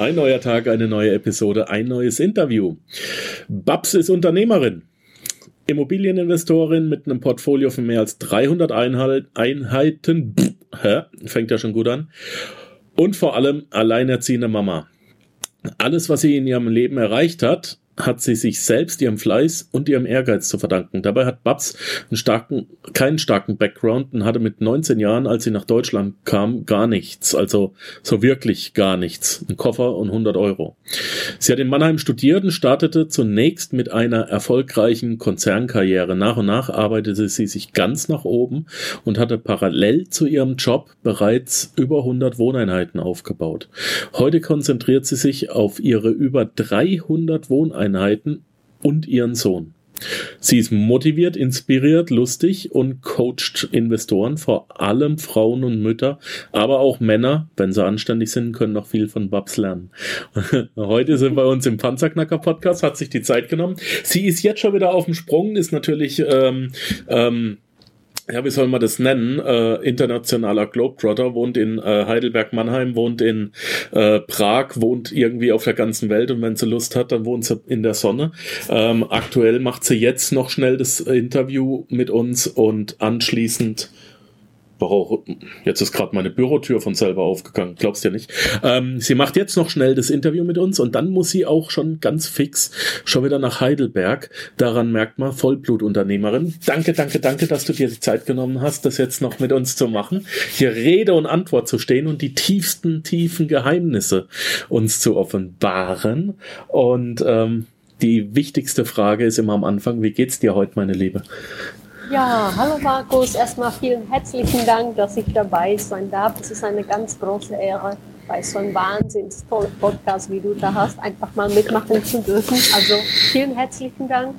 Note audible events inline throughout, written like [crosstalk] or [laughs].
Ein neuer Tag, eine neue Episode, ein neues Interview. Babs ist Unternehmerin. Immobilieninvestorin mit einem Portfolio von mehr als 300 Einheiten. Pff, fängt ja schon gut an. Und vor allem alleinerziehende Mama. Alles, was sie in ihrem Leben erreicht hat, hat sie sich selbst ihrem Fleiß und ihrem Ehrgeiz zu verdanken. Dabei hat Babs einen starken, keinen starken Background und hatte mit 19 Jahren, als sie nach Deutschland kam, gar nichts. Also so wirklich gar nichts. Ein Koffer und 100 Euro. Sie hat in Mannheim studiert und startete zunächst mit einer erfolgreichen Konzernkarriere. Nach und nach arbeitete sie sich ganz nach oben und hatte parallel zu ihrem Job bereits über 100 Wohneinheiten aufgebaut. Heute konzentriert sie sich auf ihre über 300 Wohneinheiten Einheiten und ihren Sohn. Sie ist motiviert, inspiriert, lustig und coacht Investoren, vor allem Frauen und Mütter, aber auch Männer, wenn sie anständig sind, können noch viel von Babs lernen. [laughs] Heute sind wir uns im Panzerknacker Podcast, hat sich die Zeit genommen. Sie ist jetzt schon wieder auf dem Sprung, ist natürlich ähm, ähm, ja, wie soll man das nennen? Äh, internationaler Globetrotter, wohnt in äh, Heidelberg, Mannheim, wohnt in äh, Prag, wohnt irgendwie auf der ganzen Welt und wenn sie Lust hat, dann wohnt sie in der Sonne. Ähm, aktuell macht sie jetzt noch schnell das Interview mit uns und anschließend Warum? Jetzt ist gerade meine Bürotür von selber aufgegangen, glaubst du ja nicht. Ähm, sie macht jetzt noch schnell das Interview mit uns und dann muss sie auch schon ganz fix schon wieder nach Heidelberg. Daran merkt man, Vollblutunternehmerin. Danke, danke, danke, dass du dir die Zeit genommen hast, das jetzt noch mit uns zu machen, hier Rede und Antwort zu stehen und die tiefsten, tiefen Geheimnisse uns zu offenbaren. Und ähm, die wichtigste Frage ist immer am Anfang, wie geht's dir heute, meine Liebe? Ja, hallo Markus. Erstmal vielen herzlichen Dank, dass ich dabei sein darf. Es ist eine ganz große Ehre, bei so einem wahnsinns tollen Podcast, wie du da hast, einfach mal mitmachen zu dürfen. Also vielen herzlichen Dank.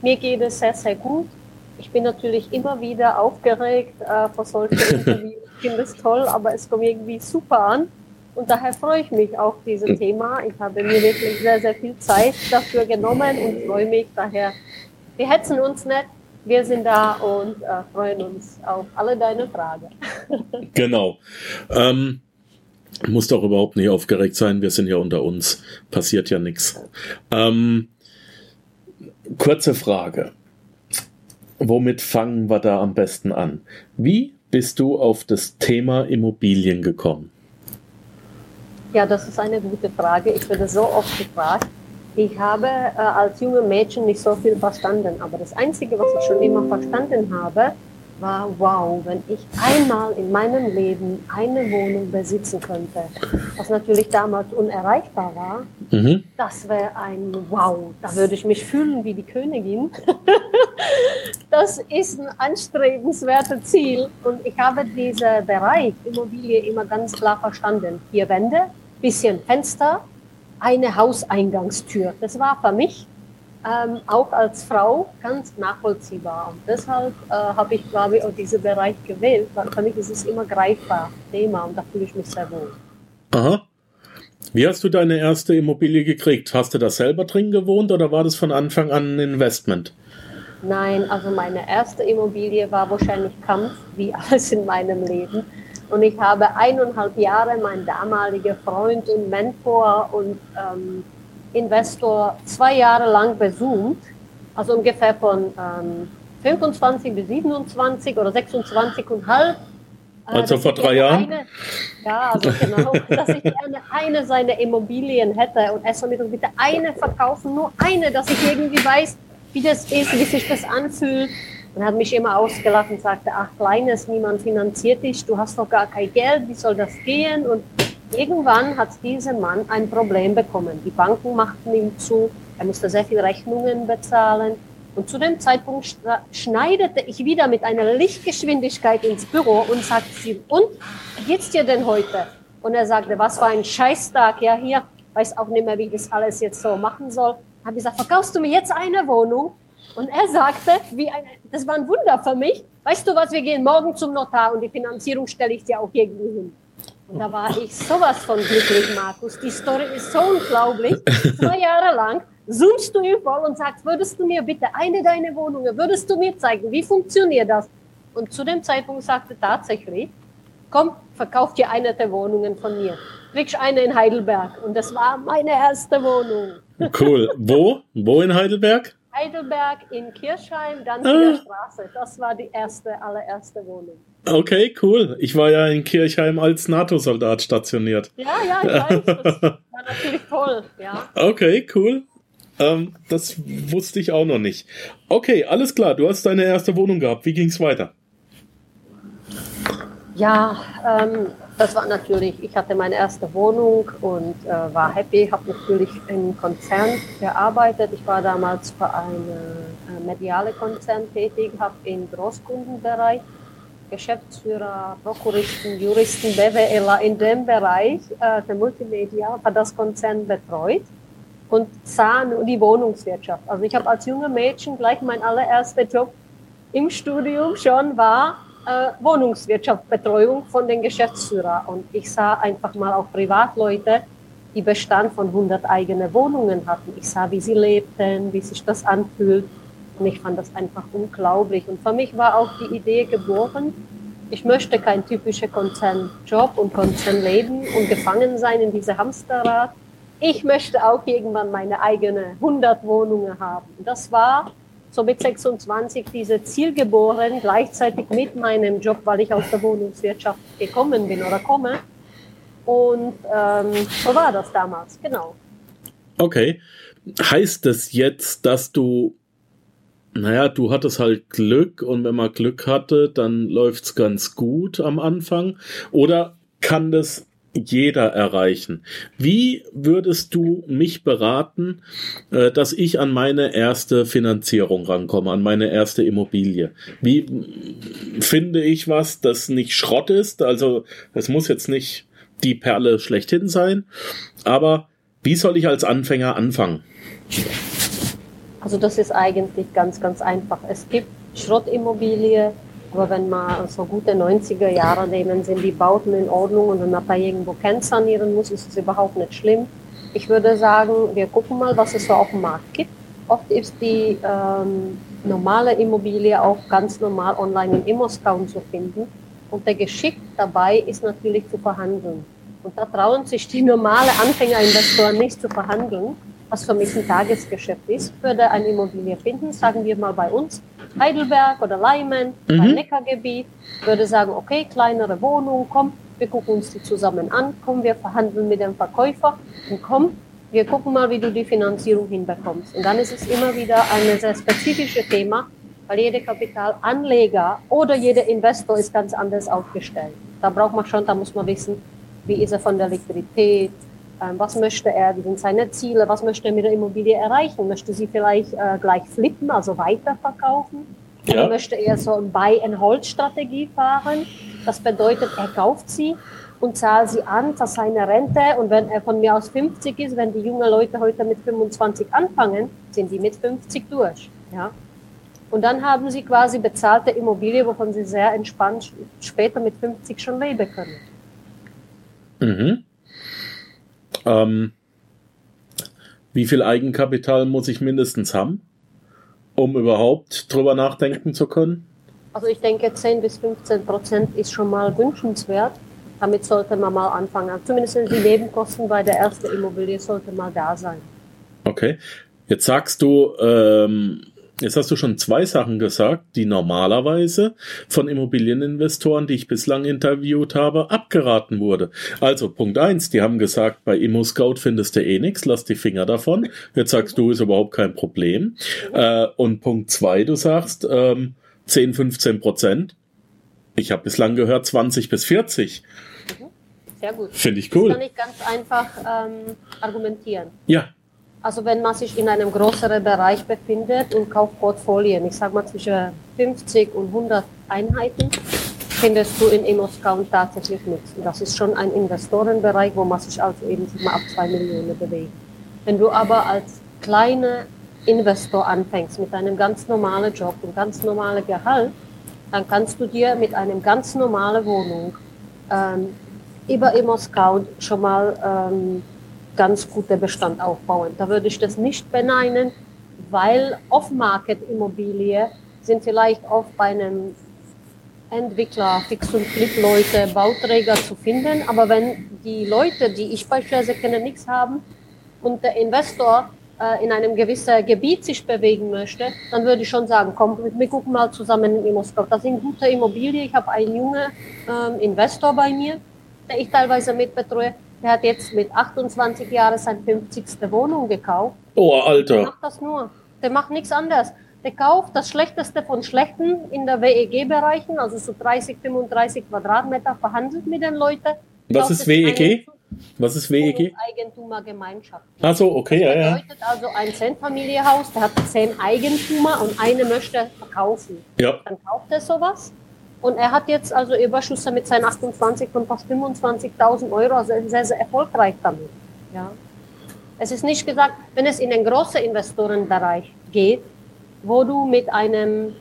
Mir geht es sehr, sehr gut. Ich bin natürlich immer wieder aufgeregt äh, vor solchen [laughs] Interviews. Ich finde es toll, aber es kommt irgendwie super an. Und daher freue ich mich auf dieses Thema. Ich habe mir wirklich sehr, sehr viel Zeit dafür genommen und freue mich daher. Wir hetzen uns nicht, wir sind da und äh, freuen uns auf alle deine Fragen. [laughs] genau. Ähm, muss doch überhaupt nicht aufgeregt sein. Wir sind ja unter uns. Passiert ja nichts. Ähm, kurze Frage. Womit fangen wir da am besten an? Wie bist du auf das Thema Immobilien gekommen? Ja, das ist eine gute Frage. Ich werde so oft gefragt. Ich habe äh, als junge Mädchen nicht so viel verstanden, aber das Einzige, was ich schon immer verstanden habe, war, wow, wenn ich einmal in meinem Leben eine Wohnung besitzen könnte, was natürlich damals unerreichbar war, mhm. das wäre ein Wow, da würde ich mich fühlen wie die Königin. [laughs] das ist ein anstrebenswertes Ziel und ich habe diesen Bereich Immobilie immer ganz klar verstanden. Vier Wände, bisschen Fenster, eine Hauseingangstür. Das war für mich ähm, auch als Frau ganz nachvollziehbar. Und deshalb äh, habe ich, glaube ich, auch diesen Bereich gewählt, weil für mich ist es immer greifbar Thema und da fühle ich mich sehr wohl. Aha. Wie hast du deine erste Immobilie gekriegt? Hast du da selber drin gewohnt oder war das von Anfang an ein Investment? Nein, also meine erste Immobilie war wahrscheinlich Kampf, wie [laughs] alles in meinem Leben. Und ich habe eineinhalb Jahre meinen damaligen Freund und Mentor und ähm, Investor zwei Jahre lang besucht, also ungefähr von ähm, 25 bis 27 oder 26 und halb. Äh, also vor drei Jahren? Eine, ja, also genau, [laughs] dass ich gerne eine seiner Immobilien hätte und er soll mir bitte eine verkaufen, nur eine, dass ich irgendwie weiß, wie das ist, wie sich das anfühlt und hat mich immer ausgelacht und sagte, ach Kleines, niemand finanziert dich, du hast doch gar kein Geld, wie soll das gehen? Und irgendwann hat dieser Mann ein Problem bekommen. Die Banken machten ihm zu, er musste sehr viele Rechnungen bezahlen. Und zu dem Zeitpunkt schneidete ich wieder mit einer Lichtgeschwindigkeit ins Büro und sagte sie, und, wie geht's dir denn heute? Und er sagte, was für ein Scheißtag, ja, hier, weiß auch nicht mehr, wie ich das alles jetzt so machen soll. Habe ich gesagt, verkaufst du mir jetzt eine Wohnung? Und er sagte, wie ein, das war ein Wunder für mich. Weißt du was, wir gehen morgen zum Notar und die Finanzierung stelle ich dir auch irgendwie hin. Und da war ich sowas von glücklich, Markus. Die Story ist so unglaublich. Zwei Jahre lang zoomst du voll und sagst, würdest du mir bitte eine deiner Wohnungen, würdest du mir zeigen, wie funktioniert das? Und zu dem Zeitpunkt sagte tatsächlich, komm, verkauf dir eine der Wohnungen von mir. Kriegst eine in Heidelberg. Und das war meine erste Wohnung. Cool. Wo? Wo in Heidelberg? Heidelberg in Kirchheim, dann ah. Straße. Das war die erste, allererste Wohnung. Okay, cool. Ich war ja in Kirchheim als NATO-Soldat stationiert. Ja, ja, ich weiß. Das [laughs] war natürlich toll, ja. Okay, cool. Ähm, das wusste ich auch noch nicht. Okay, alles klar. Du hast deine erste Wohnung gehabt. Wie ging es weiter? Ja, ähm, das war natürlich, ich hatte meine erste Wohnung und äh, war happy, habe natürlich im Konzern gearbeitet. Ich war damals für einen äh, mediale Konzern tätig, habe im Großkundenbereich Geschäftsführer, Prokuristen, Juristen, BWLer in dem Bereich äh, der Multimedia für das Konzern betreut und sah nur die Wohnungswirtschaft. Also ich habe als junge Mädchen gleich mein allererster Job im Studium schon war äh, Wohnungswirtschaftsbetreuung von den Geschäftsführern. Und ich sah einfach mal auch Privatleute, die Bestand von 100 eigene Wohnungen hatten. Ich sah, wie sie lebten, wie sich das anfühlt. Und ich fand das einfach unglaublich. Und für mich war auch die Idee geboren, ich möchte kein typischer Konzernjob und Konzernleben und gefangen sein in diese Hamsterrad. Ich möchte auch irgendwann meine eigene 100 Wohnungen haben. Das war so mit 26 diese Ziel geboren, gleichzeitig mit meinem Job, weil ich aus der Wohnungswirtschaft gekommen bin oder komme. Und ähm, so war das damals, genau. Okay. Heißt das jetzt, dass du, naja, du hattest halt Glück und wenn man Glück hatte, dann läuft's ganz gut am Anfang? Oder kann das jeder erreichen. Wie würdest du mich beraten, äh, dass ich an meine erste Finanzierung rankomme, an meine erste Immobilie? Wie finde ich was, das nicht Schrott ist? Also es muss jetzt nicht die Perle schlechthin sein, aber wie soll ich als Anfänger anfangen? Also das ist eigentlich ganz, ganz einfach. Es gibt Schrottimmobilie, aber wenn man so gute 90er Jahre nehmen, sind die Bauten in Ordnung und wenn man da irgendwo sanieren muss, ist es überhaupt nicht schlimm. Ich würde sagen, wir gucken mal, was es so auf dem Markt gibt. Oft ist die ähm, normale Immobilie auch ganz normal online im Immoscout zu finden. Und der Geschick dabei ist natürlich zu verhandeln. Und da trauen sich die normale Anfängerinvestoren nicht zu verhandeln, was für mich ein Tagesgeschäft ist. Würde eine Immobilie finden, sagen wir mal bei uns, Heidelberg oder Leimen, mhm. Neckargebiet, würde sagen, okay, kleinere Wohnung, komm, wir gucken uns die zusammen an, komm, wir verhandeln mit dem Verkäufer und komm, wir gucken mal, wie du die Finanzierung hinbekommst. Und dann ist es immer wieder ein sehr spezifisches Thema, weil jeder Kapitalanleger oder jeder Investor ist ganz anders aufgestellt. Da braucht man schon, da muss man wissen, wie ist er von der Liquidität, was möchte er, wie sind seine Ziele, was möchte er mit der Immobilie erreichen? Möchte sie vielleicht äh, gleich flippen, also weiterverkaufen? Ja. Oder möchte er so eine Buy-and-Hold-Strategie fahren? Das bedeutet, er kauft sie und zahlt sie an für seine Rente. Und wenn er von mir aus 50 ist, wenn die jungen Leute heute mit 25 anfangen, sind die mit 50 durch. Ja? Und dann haben sie quasi bezahlte Immobilie, wovon sie sehr entspannt später mit 50 schon leben können. Mhm. Ähm, wie viel Eigenkapital muss ich mindestens haben, um überhaupt drüber nachdenken zu können? Also ich denke, 10 bis 15 Prozent ist schon mal wünschenswert. Damit sollte man mal anfangen. Zumindest die Nebenkosten bei der ersten Immobilie sollte mal da sein. Okay. Jetzt sagst du, ähm, Jetzt hast du schon zwei Sachen gesagt, die normalerweise von Immobilieninvestoren, die ich bislang interviewt habe, abgeraten wurde. Also Punkt eins, die haben gesagt, bei ImmoScout findest du eh nichts, lass die Finger davon. Jetzt sagst du, ist überhaupt kein Problem. Äh, und Punkt zwei, du sagst ähm, 10, 15 Prozent. Ich habe bislang gehört 20 bis 40. Mhm. Sehr gut. Finde ich cool. Das kann ich ganz einfach ähm, argumentieren. Ja, also wenn man sich in einem größeren Bereich befindet und kauft Portfolien, ich sage mal zwischen 50 und 100 Einheiten, findest du in ImmoScout tatsächlich nichts. Und das ist schon ein Investorenbereich, wo man sich also eben mal ab 2 Millionen bewegt. Wenn du aber als kleiner Investor anfängst mit einem ganz normalen Job und ganz normalen Gehalt, dann kannst du dir mit einem ganz normalen Wohnung ähm, über ImmoScout schon mal ähm, ganz guter Bestand aufbauen. Da würde ich das nicht beneiden, weil Off-Market-Immobilie sind vielleicht oft bei einem Entwickler, Fix- und Flip-Leute, Bauträger zu finden. Aber wenn die Leute, die ich beispielsweise kenne, nichts haben und der Investor äh, in einem gewissen Gebiet sich bewegen möchte, dann würde ich schon sagen, komm, wir gucken mal zusammen in Moskau. Das sind gute Immobilien. Ich habe einen jungen ähm, Investor bei mir, der ich teilweise mitbetreue. Der hat jetzt mit 28 Jahren seine 50. Wohnung gekauft. Oh, Alter. Der macht das nur. Der macht nichts anderes. Der kauft das Schlechteste von Schlechten in der WEG-Bereichen, also so 30, 35 Quadratmeter, verhandelt mit den Leuten. Was ist WEG? Was ist WEG? Eigentumergemeinschaft. Ach so, okay, das ja, ja. bedeutet also ein Zehnfamilienhaus, der hat zehn Eigentümer und eine möchte verkaufen. Ja. Dann kauft er sowas. Und er hat jetzt also Überschüsse mit seinen 28 von fast 25.000 Euro, also sehr, sehr erfolgreich damit. Ja. Es ist nicht gesagt, wenn es in den großen Investorenbereich geht, wo du mit einem,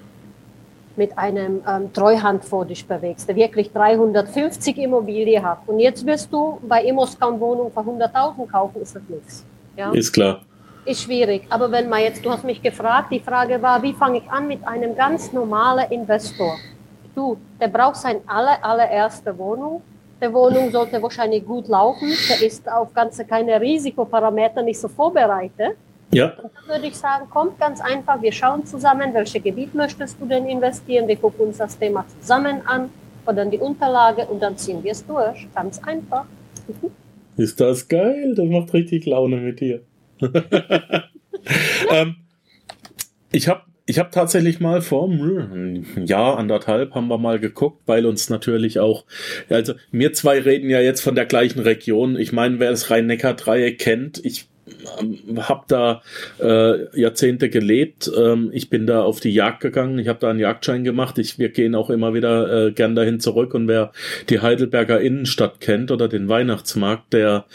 mit einem ähm, Treuhand vor dich bewegst, der wirklich 350 Immobilien hat. Und jetzt wirst du bei Immoscout Wohnung für 100.000 kaufen, ist das nichts. Ja? Ist klar. Ist schwierig. Aber wenn man jetzt, du hast mich gefragt, die Frage war, wie fange ich an mit einem ganz normalen Investor? Du, der braucht seine aller, allererste Wohnung. Der Wohnung sollte wahrscheinlich gut laufen. Der ist auf ganze keine Risikoparameter nicht so vorbereitet. Ja. Und dann würde ich sagen, kommt ganz einfach, wir schauen zusammen, welche Gebiet möchtest du denn investieren, wir gucken uns das Thema zusammen an, dann die Unterlage und dann ziehen wir es durch. Ganz einfach. Ist das geil? Das macht richtig Laune mit dir. [laughs] ähm, ich habe ich habe tatsächlich mal vor einem Jahr, anderthalb, haben wir mal geguckt, weil uns natürlich auch, also wir zwei reden ja jetzt von der gleichen Region. Ich meine, wer das Rhein-Neckar-Dreieck kennt, ich habe da äh, Jahrzehnte gelebt. Ähm, ich bin da auf die Jagd gegangen. Ich habe da einen Jagdschein gemacht. Ich, wir gehen auch immer wieder äh, gern dahin zurück. Und wer die Heidelberger Innenstadt kennt oder den Weihnachtsmarkt, der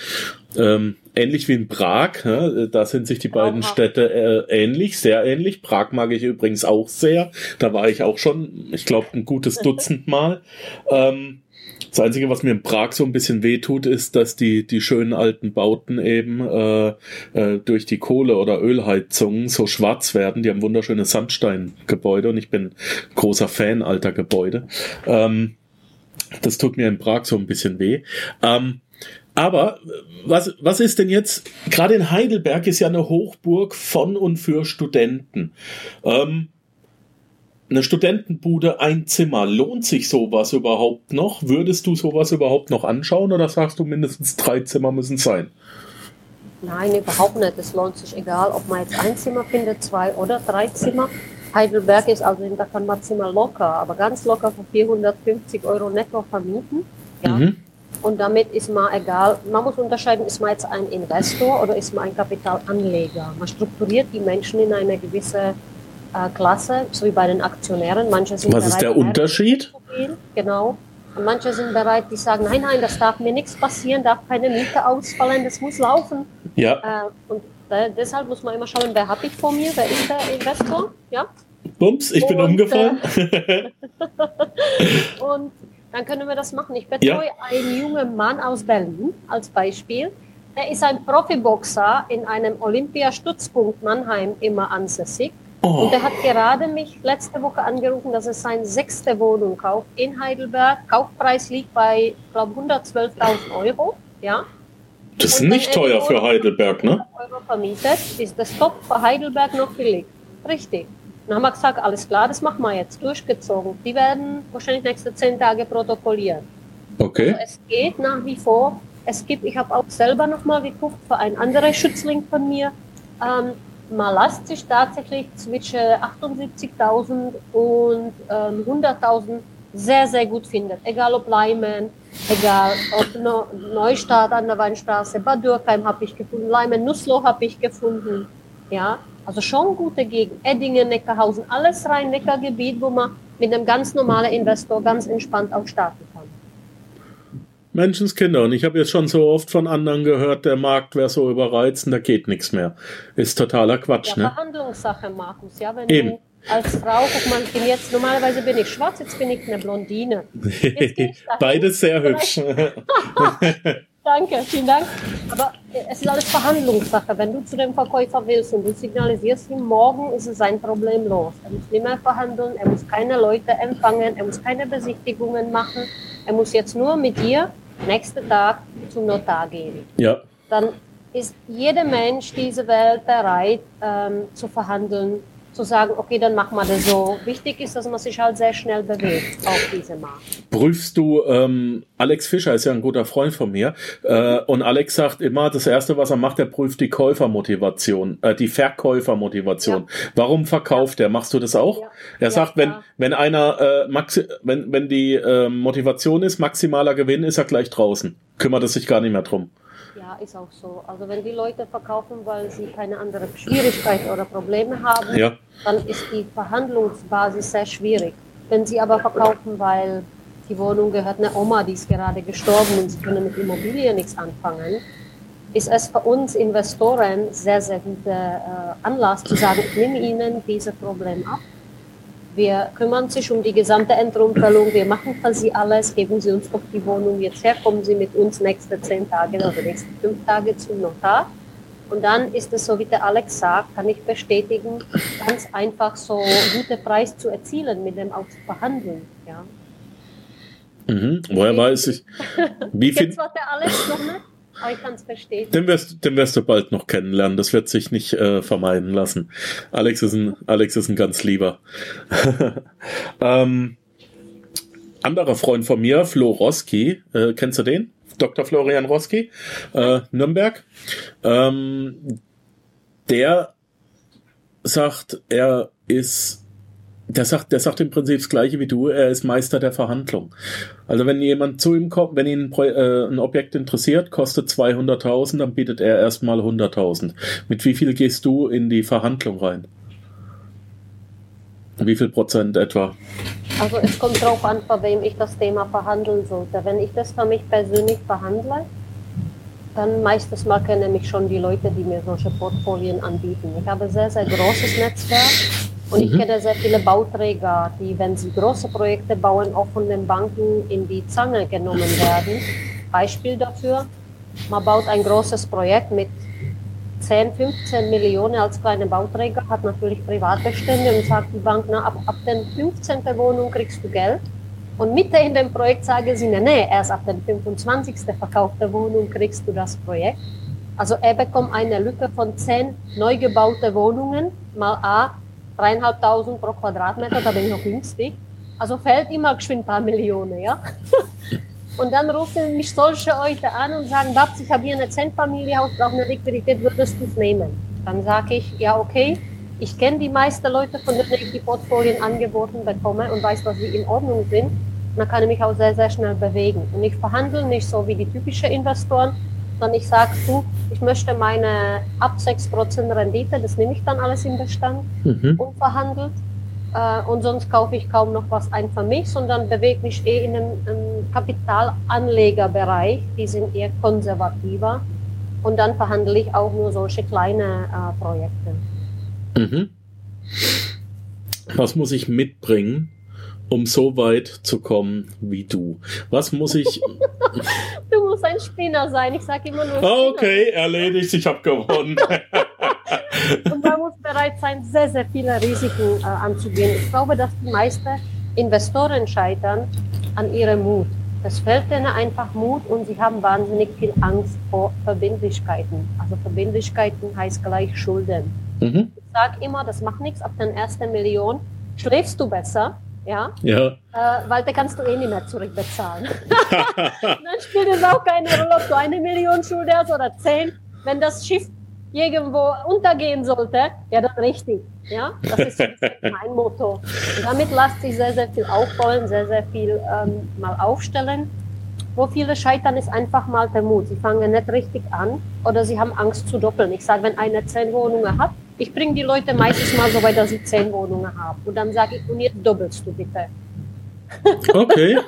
ähm, ähnlich wie in Prag, ja, da sind sich die beiden Aha. Städte äh, ähnlich, sehr ähnlich. Prag mag ich übrigens auch sehr. Da war ich auch schon, ich glaube, ein gutes Dutzend Mal. Ähm, das Einzige, was mir in Prag so ein bisschen wehtut, ist, dass die, die schönen alten Bauten eben äh, äh, durch die Kohle- oder Ölheizungen so schwarz werden. Die haben wunderschöne Sandsteingebäude und ich bin großer Fan alter Gebäude. Ähm, das tut mir in Prag so ein bisschen weh. Ähm, aber was, was ist denn jetzt, gerade in Heidelberg ist ja eine Hochburg von und für Studenten. Ähm, eine Studentenbude, ein Zimmer, lohnt sich sowas überhaupt noch? Würdest du sowas überhaupt noch anschauen oder sagst du mindestens drei Zimmer müssen sein? Nein, überhaupt nicht. Es lohnt sich egal, ob man jetzt ein Zimmer findet, zwei oder drei Zimmer. Heidelberg ist also, da kann man Zimmer locker, aber ganz locker für 450 Euro netto vermieten. Ja. Mhm. Und damit ist man egal, man muss unterscheiden, ist man jetzt ein Investor oder ist man ein Kapitalanleger. Man strukturiert die Menschen in eine gewisse äh, Klasse, so wie bei den Aktionären. Manche sind Was bereit, ist der Unterschied? Genau. Und manche sind bereit, die sagen, nein, nein, das darf mir nichts passieren, darf keine Miete ausfallen, das muss laufen. Ja. Äh, und äh, deshalb muss man immer schauen, wer habe ich vor mir, wer ist der Investor, ja. Bums, ich bin und, umgefallen. Äh, [laughs] und dann können wir das machen. Ich betreue ja. einen jungen Mann aus Berlin als Beispiel. Er ist ein Profiboxer in einem Olympiastützpunkt Mannheim immer ansässig. Oh. Und er hat gerade mich letzte Woche angerufen, dass er seine sechste Wohnung kauft in Heidelberg. Kaufpreis liegt bei, glaube 112.000 Euro. Ja. Das ist nicht teuer für Heidelberg, ne? Euro vermietet, ist das Top für Heidelberg noch billig. Richtig. Dann haben wir gesagt, alles klar, das machen wir jetzt, durchgezogen. Die werden wahrscheinlich nächste zehn Tage protokollieren. Okay. Also es geht nach wie vor. Es gibt, ich habe auch selber nochmal geguckt für einen anderen Schützling von mir. Ähm, man lässt sich tatsächlich zwischen 78.000 und ähm, 100.000 sehr, sehr gut finden. Egal ob Leimen, egal ob Neustadt an der Weinstraße, Bad Dürkheim habe ich gefunden, Leimen, Nussloh habe ich gefunden. Ja, also schon gute Gegend. Eddingen, Neckarhausen, alles rein Neckargebiet, wo man mit einem ganz normalen Investor ganz entspannt auch starten kann. Menschenskinder. Und ich habe jetzt schon so oft von anderen gehört, der Markt wäre so überreizend, da geht nichts mehr. Ist totaler Quatsch, ja, ne? Verhandlungssache, Markus. Ja, wenn Eben. du als Frau, guck mal, ich bin jetzt, normalerweise bin ich schwarz, jetzt bin ich eine Blondine. [laughs] Beides sehr hübsch. [laughs] Danke, vielen Dank. Aber es ist alles Verhandlungssache. Wenn du zu dem Verkäufer willst und du signalisierst ihm, morgen ist es sein Problem los. Er muss nicht mehr verhandeln, er muss keine Leute empfangen, er muss keine Besichtigungen machen. Er muss jetzt nur mit dir nächsten Tag zum Notar gehen. Ja. Dann ist jeder Mensch dieser Welt bereit ähm, zu verhandeln zu sagen, okay, dann machen wir das so. Wichtig ist, dass man sich halt sehr schnell bewegt auf diese Markt. Prüfst du, ähm, Alex Fischer ist ja ein guter Freund von mir, äh, und Alex sagt immer, das Erste, was er macht, er prüft die Käufermotivation, äh, die Verkäufermotivation. Ja. Warum verkauft er? Machst du das auch? Ja. Er ja, sagt, wenn, wenn einer, äh, maxi wenn, wenn die äh, Motivation ist, maximaler Gewinn, ist er gleich draußen. Kümmert es sich gar nicht mehr drum. Ja, ist auch so. Also wenn die Leute verkaufen, weil sie keine anderen Schwierigkeiten oder Probleme haben, ja. dann ist die Verhandlungsbasis sehr schwierig. Wenn sie aber verkaufen, weil die Wohnung gehört einer Oma, die ist gerade gestorben und sie können mit Immobilien nichts anfangen, ist es für uns Investoren sehr, sehr guter äh, Anlass zu sagen, ich nehme Ihnen dieses Problem ab wir kümmern sich um die gesamte Entrumpelung. Wir machen für Sie alles. Geben Sie uns doch die Wohnung jetzt her. Kommen Sie mit uns nächste zehn Tage oder nächste fünf Tage zum Notar. Und dann ist es so, wie der Alex sagt, kann ich bestätigen, ganz einfach so gute Preis zu erzielen, mit dem auch zu verhandeln. Ja. Mhm. Woher weiß ich? Wie viel? Jetzt war der Alex noch nicht. Aber ich kann es verstehen. Den wirst, den wirst du bald noch kennenlernen. Das wird sich nicht äh, vermeiden lassen. Alex ist ein, Alex ist ein ganz lieber. [laughs] ähm, anderer Freund von mir, Flo Roski, äh, kennst du den? Dr. Florian Roski, äh, Nürnberg. Ähm, der sagt, er ist der sagt, der sagt im Prinzip das Gleiche wie du. Er ist Meister der Verhandlung. Also wenn jemand zu ihm kommt, wenn ihn äh, ein Objekt interessiert, kostet 200.000, dann bietet er erstmal 100.000. Mit wie viel gehst du in die Verhandlung rein? Wie viel Prozent etwa? Also es kommt drauf an, bei wem ich das Thema verhandeln sollte. Wenn ich das für mich persönlich verhandle, dann meistens mal kennen mich schon die Leute, die mir solche Portfolien anbieten. Ich habe ein sehr, sehr großes Netzwerk und ich mhm. kenne sehr viele Bauträger, die, wenn sie große Projekte bauen, auch von den Banken in die Zange genommen werden. Beispiel dafür, man baut ein großes Projekt mit 10, 15 Millionen als kleine Bauträger, hat natürlich Privatbestände und sagt die Bank, na, ab, ab der 15. Wohnung kriegst du Geld. Und mitten in dem Projekt sagen sie, nee, nee, erst ab der 25. verkauften Wohnung kriegst du das Projekt. Also er bekommt eine Lücke von 10 neu gebaute Wohnungen, mal A, dreieinhalbtausend pro Quadratmeter, da bin ich noch günstig. Also fällt immer geschwind ein paar Millionen, ja. [laughs] Und dann rufen mich solche Leute an und sagen, Babs, ich habe hier eine Zentfamilie, brauche eine Liquidität, würdest du es nehmen? Dann sage ich, ja, okay. Ich kenne die meisten Leute, von denen ich die Portfolien angeboten bekomme und weiß, dass sie in Ordnung sind. Und dann kann ich mich auch sehr, sehr schnell bewegen. Und ich verhandle nicht so wie die typischen Investoren, sondern ich sage, du, ich möchte meine ab 6% Rendite, das nehme ich dann alles im Bestand, mhm. unverhandelt. Äh, und sonst kaufe ich kaum noch was ein für mich, sondern bewege mich eh in einem, einem Kapitalanlegerbereich. Die sind eher konservativer. Und dann verhandle ich auch nur solche kleine äh, Projekte. Mhm. Was muss ich mitbringen, um so weit zu kommen wie du? Was muss ich. du musst ein Spinner sein. Ich sage immer nur. Spinner. Okay, erledigt. Ich habe gewonnen. [laughs] Und man muss bereit sein, sehr, sehr viele Risiken äh, anzugehen. Ich glaube, dass die meisten Investoren scheitern an ihrem Mut. Es fällt ihnen einfach Mut und sie haben wahnsinnig viel Angst vor Verbindlichkeiten. Also Verbindlichkeiten heißt gleich Schulden. Mhm. Ich sage immer, das macht nichts. Ab der ersten Million schläfst du besser, ja? Ja. Äh, weil da kannst du eh nicht mehr zurückbezahlen. [laughs] dann spielt es auch keine Rolle, ob du eine Million Schulden hast oder zehn. Wenn das Schiff irgendwo untergehen sollte, ja, dann richtig. Ja, das ist [laughs] mein Motto. Und damit lässt sich sehr, sehr viel aufbauen, sehr, sehr viel ähm, mal aufstellen. Wo viele scheitern, ist einfach mal der Mut. Sie fangen nicht richtig an oder sie haben Angst zu doppeln. Ich sage, wenn einer zehn Wohnungen hat, ich bringe die Leute meistens mal so weit, dass sie zehn Wohnungen haben. Und dann sage ich, und jetzt doppelst du bitte. [laughs] Okay.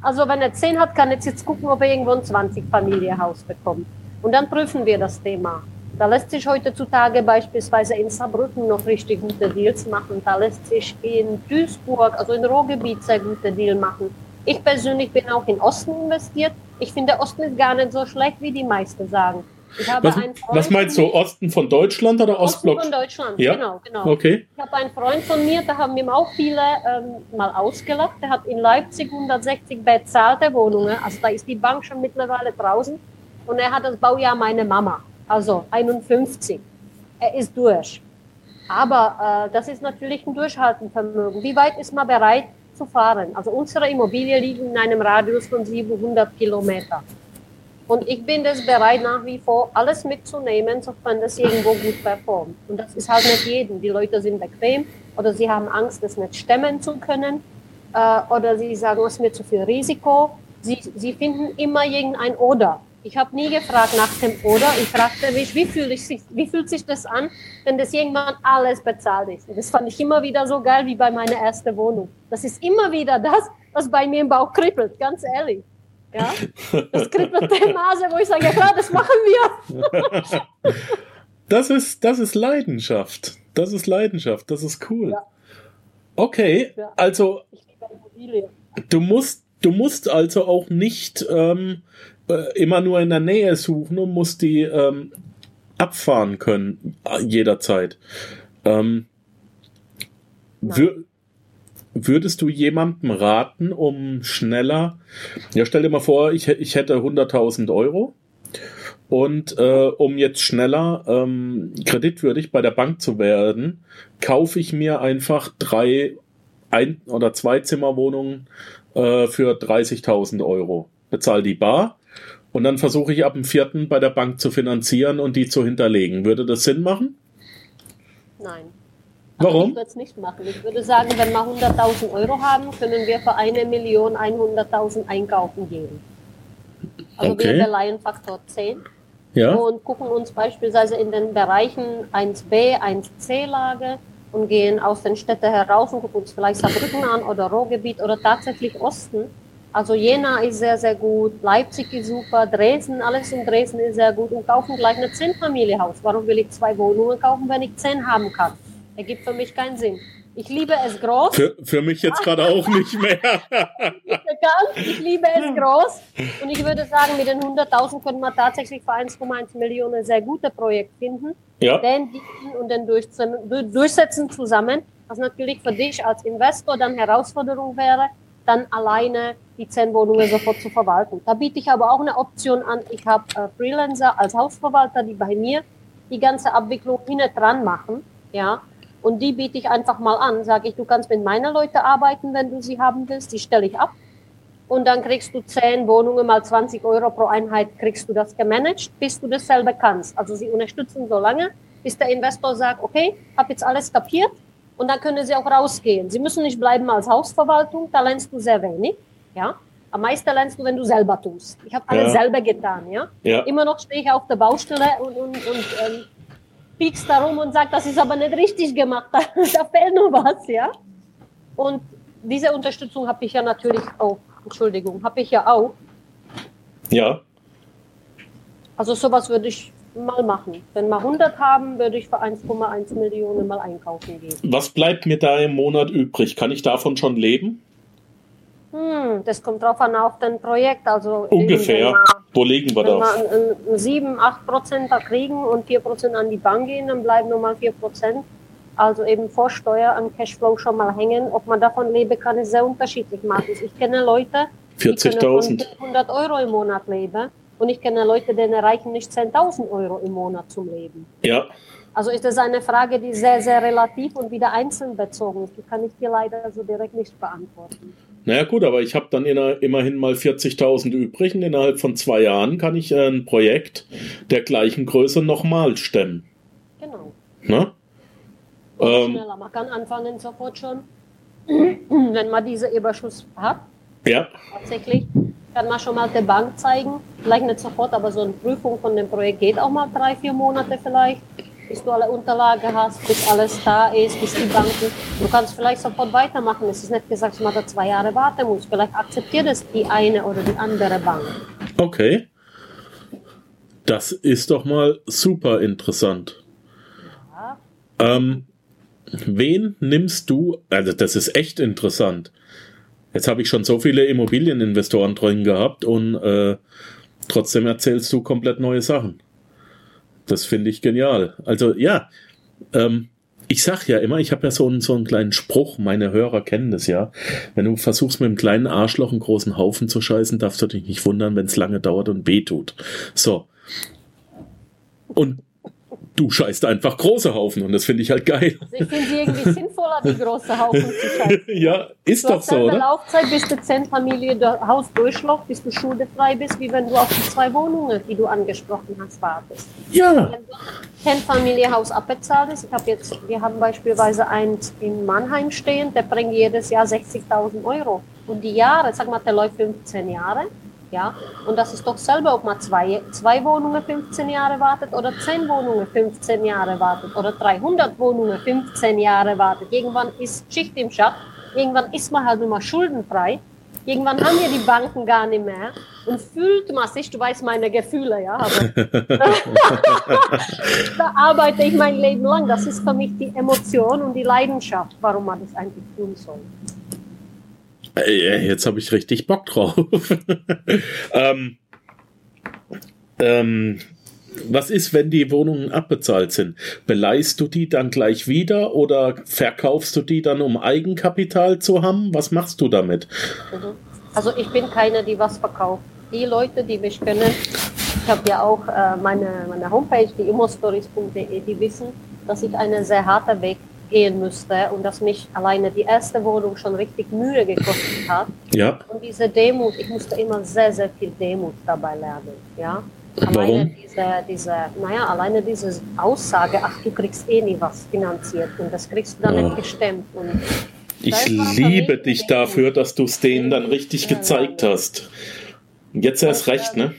also wenn er zehn hat, kann er jetzt gucken, ob er irgendwo ein 20 Familienhaus bekommt. Und dann prüfen wir das Thema. Da lässt sich heutzutage beispielsweise in Saarbrücken noch richtig gute Deals machen. Da lässt sich in Duisburg, also in Ruhrgebiet, sehr gute Deals machen. Ich persönlich bin auch in Osten investiert. Ich finde, Osten ist gar nicht so schlecht, wie die meisten sagen. Was, was, meinst du, Osten von Deutschland oder Ostblock? Osten von Deutschland, ja? genau, genau. Okay. Ich habe einen Freund von mir, da haben ihm auch viele ähm, mal ausgelacht. Der hat in Leipzig 160 bezahlte Wohnungen, also da ist die Bank schon mittlerweile draußen. Und er hat das Baujahr meine Mama, also 51. Er ist durch. Aber äh, das ist natürlich ein Durchhaltenvermögen. Wie weit ist man bereit zu fahren? Also unsere Immobilie liegt in einem Radius von 700 Kilometern. Und ich bin das bereit, nach wie vor alles mitzunehmen, sofern das irgendwo gut performt. Und das ist halt nicht jeden. Die Leute sind bequem oder sie haben Angst, das nicht stemmen zu können. Äh, oder sie sagen, es ist mir zu viel Risiko. Sie, sie finden immer irgendein Oder. Ich habe nie gefragt nach dem Oder. Ich fragte mich, wie, fühl ich sich, wie fühlt sich das an, wenn das irgendwann alles bezahlt ist. Und das fand ich immer wieder so geil wie bei meiner ersten Wohnung. Das ist immer wieder das, was bei mir im Bauch kribbelt, ganz ehrlich. Ja? Das kribbelt der Nase, wo ich sage, ja klar, das machen wir. das, ist, das ist Leidenschaft. Das ist Leidenschaft. Das ist cool. Ja. Okay, ja. also du musst, du musst also auch nicht ähm, äh, immer nur in der Nähe suchen und musst die ähm, abfahren können äh, jederzeit. Ähm, würdest du jemandem raten, um schneller, ja, stell dir mal vor, ich, ich hätte 100.000 Euro und äh, um jetzt schneller ähm, kreditwürdig bei der Bank zu werden, kaufe ich mir einfach drei ein- oder zwei Zimmerwohnungen äh, für 30.000 Euro. Bezahle die bar und dann versuche ich ab dem vierten bei der Bank zu finanzieren und die zu hinterlegen. Würde das Sinn machen? Nein. Warum? Ich würde es nicht machen. Ich würde sagen, wenn wir 100.000 Euro haben, können wir für eine Million 100.000 einkaufen gehen. Also okay. wir leihen Faktor 10 ja. und gucken uns beispielsweise in den Bereichen 1b, 1c Lage und gehen aus den Städten heraus und gucken uns vielleicht Saarbrücken an oder Ruhrgebiet oder tatsächlich Osten. Also Jena ist sehr, sehr gut, Leipzig ist super, Dresden, alles in Dresden ist sehr gut und kaufen gleich ein Zehnfamilienhaus. Warum will ich zwei Wohnungen kaufen, wenn ich zehn haben kann? Ergibt für mich keinen Sinn. Ich liebe es groß. Für, für mich jetzt gerade auch nicht mehr. [laughs] ich liebe es groß. Und ich würde sagen, mit den 100.000 könnte man tatsächlich für 1,1 Millionen sehr gute Projekt finden. Ja. Den dienen und den durchsetzen zusammen. Was natürlich für dich als Investor dann Herausforderung wäre, dann alleine die 10 Wohnungen sofort zu verwalten. Da biete ich aber auch eine Option an. Ich habe äh, Freelancer als Hausverwalter, die bei mir die ganze Abwicklung hinten dran machen. Ja, und die biete ich einfach mal an. Sage ich, du kannst mit meinen Leuten arbeiten, wenn du sie haben willst. Die stelle ich ab. Und dann kriegst du 10 Wohnungen mal 20 Euro pro Einheit, kriegst du das gemanagt, bis du das selber kannst. Also sie unterstützen so lange, bis der Investor sagt, okay, habe jetzt alles kapiert. Und dann können sie auch rausgehen. Sie müssen nicht bleiben als Hausverwaltung, da lernst du sehr wenig. Ja? Am meisten lernst du, wenn du selber tust. Ich habe alles ja. selber getan. Ja? ja? Immer noch stehe ich auf der Baustelle und, und, und ähm, piekst da rum und sagt, das ist aber nicht richtig gemacht, da, [laughs] da fehlt noch was, ja. Und diese Unterstützung habe ich ja natürlich auch, Entschuldigung, habe ich ja auch. Ja. Also sowas würde ich mal machen. Wenn wir 100 haben, würde ich für 1,1 Millionen mal einkaufen gehen. Was bleibt mir da im Monat übrig? Kann ich davon schon leben? Hm, das kommt drauf an auf dein Projekt. Also Ungefähr. Wo liegen wir wenn da? Wenn wir 7, 8 Prozent da kriegen und 4 Prozent an die Bank gehen, dann bleiben nochmal 4 Prozent. Also eben vor Steuer am Cashflow schon mal hängen. Ob man davon leben kann, ist sehr unterschiedlich, Markus. Ich kenne Leute, die können von 100 Euro im Monat leben. Und ich kenne Leute, denen erreichen nicht 10.000 Euro im Monat zum Leben. Ja. Also ist das eine Frage, die sehr, sehr relativ und wieder einzeln bezogen ist. Die kann ich dir leider so direkt nicht beantworten. Naja gut, aber ich habe dann immerhin mal 40.000 übrig und innerhalb von zwei Jahren kann ich ein Projekt der gleichen Größe nochmal stemmen. Genau. Na? Ähm, schneller. Man kann anfangen sofort schon, [clears throat] wenn man diesen Überschuss hat. Ja. Tatsächlich kann man schon mal der Bank zeigen. Vielleicht nicht sofort, aber so eine Prüfung von dem Projekt geht auch mal drei, vier Monate vielleicht bis du alle Unterlagen hast, bis alles da ist, bis die Banken. Du kannst vielleicht sofort weitermachen. Es ist nicht gesagt, dass man da zwei Jahre warten muss. Vielleicht akzeptiert es die eine oder die andere Bank. Okay. Das ist doch mal super interessant. Ja. Ähm, wen nimmst du, also das ist echt interessant. Jetzt habe ich schon so viele Immobilieninvestoren drin gehabt und äh, trotzdem erzählst du komplett neue Sachen. Das finde ich genial. Also ja, ähm, ich sag ja immer, ich habe ja so einen, so einen kleinen Spruch, meine Hörer kennen das ja. Wenn du versuchst, mit einem kleinen Arschloch einen großen Haufen zu scheißen, darfst du dich nicht wundern, wenn es lange dauert und weh tut. So. Und du scheißt einfach große Haufen und das finde ich halt geil. Also ich finde irgendwie sinnvoller, die große Haufen zu scheißen. [laughs] ja, ist du doch so, oder? Laufzeit, bis du zehn Familie das Haus durchläuft, bis du schuldefrei bist, wie wenn du auf die zwei Wohnungen, die du angesprochen hast, wartest. Ja, Wenn du zehn Familie Haus abbezahlt ist, ich habe jetzt, wir haben beispielsweise eins in Mannheim stehen, der bringt jedes Jahr 60.000 Euro. Und die Jahre, sag mal, der läuft 15 Jahre. Ja, und das ist doch selber, ob man zwei, zwei Wohnungen 15 Jahre wartet oder 10 Wohnungen 15 Jahre wartet oder 300 Wohnungen 15 Jahre wartet. Irgendwann ist Schicht im Schacht, irgendwann ist man halt nur mal schuldenfrei, irgendwann haben wir die Banken gar nicht mehr und fühlt man sich, du weißt meine Gefühle, ja, [laughs] da arbeite ich mein Leben lang. Das ist für mich die Emotion und die Leidenschaft, warum man das eigentlich tun soll. Jetzt habe ich richtig Bock drauf. [laughs] ähm, ähm, was ist, wenn die Wohnungen abbezahlt sind? Beleihst du die dann gleich wieder oder verkaufst du die dann, um Eigenkapital zu haben? Was machst du damit? Mhm. Also ich bin keine, die was verkauft. Die Leute, die mich kennen, ich habe ja auch äh, meine, meine Homepage, die immostories.de, die wissen, dass ich einen sehr harten Weg gehen müsste und dass mich alleine die erste Wohnung schon richtig Mühe gekostet hat. Ja, Und diese Demut, ich musste immer sehr, sehr viel Demut dabei lernen. Ja? Alleine Warum? diese, diese, naja, alleine diese Aussage, ach, du kriegst eh nie was finanziert und das kriegst du dann Oh. nicht gestemmt. Und ich liebe dich dafür, dass du es denen dann richtig Ja, gezeigt ja. hast. Jetzt erst recht, ne?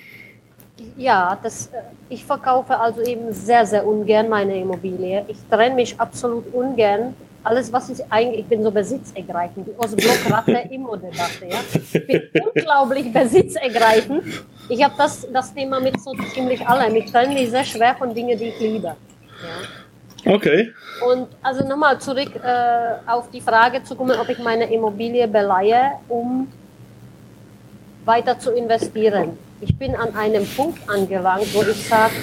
Ja, das, äh, ich verkaufe also eben sehr, sehr ungern meine Immobilie. Ich trenne mich absolut ungern. Alles, was ich eigentlich, ich bin so besitzergreifend, die Ostblockratte [laughs] immer Debatte, ja. Ich bin unglaublich besitzergreifend. Ich habe das, das Thema mit so ziemlich allem. Ich trenne mich sehr schwer von Dingen, die ich liebe. Ja. Okay. Und also nochmal zurück äh, auf die Frage zu kommen, ob ich meine Immobilie beleihe, um weiter zu investieren. Ich bin an einem Punkt angelangt, wo ich sage,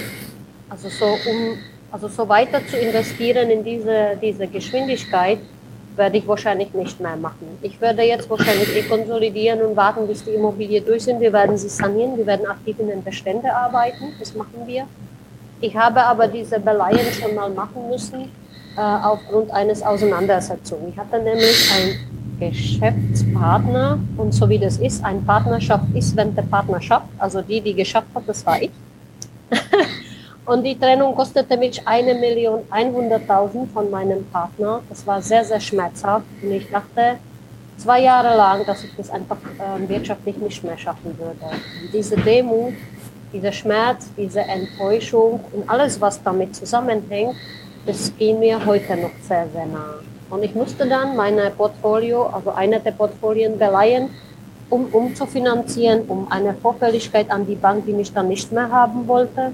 also so um also so weiter zu investieren in diese, diese Geschwindigkeit, werde ich wahrscheinlich nicht mehr machen. Ich werde jetzt wahrscheinlich eh konsolidieren und warten, bis die Immobilie durch sind. Wir werden sie sanieren, wir werden aktiv in den Beständen arbeiten, das machen wir. Ich habe aber diese Beleihen schon mal machen müssen, äh, aufgrund eines Auseinandersetzungen. Ich hatte nämlich einen Geschäftspartner und so wie das ist, eine Partnerschaft ist, wenn der Partnerschaft, also die, die geschafft hat, das war ich. [laughs] und die Trennung kostete mich eine Million 100.000 von meinem Partner. Das war sehr, sehr schmerzhaft und ich dachte zwei Jahre lang, dass ich das einfach äh, wirtschaftlich nicht mehr schaffen würde. Und diese Demut, dieser Schmerz, diese Enttäuschung und alles, was damit zusammenhängt, das ging mir heute noch sehr, sehr nah. Und ich musste dann meine Portfolio, also eine der Portfolien beleihen, um, um zu finanzieren, um eine Vorfälligkeit an die Bank, die mich dann nicht mehr haben wollte,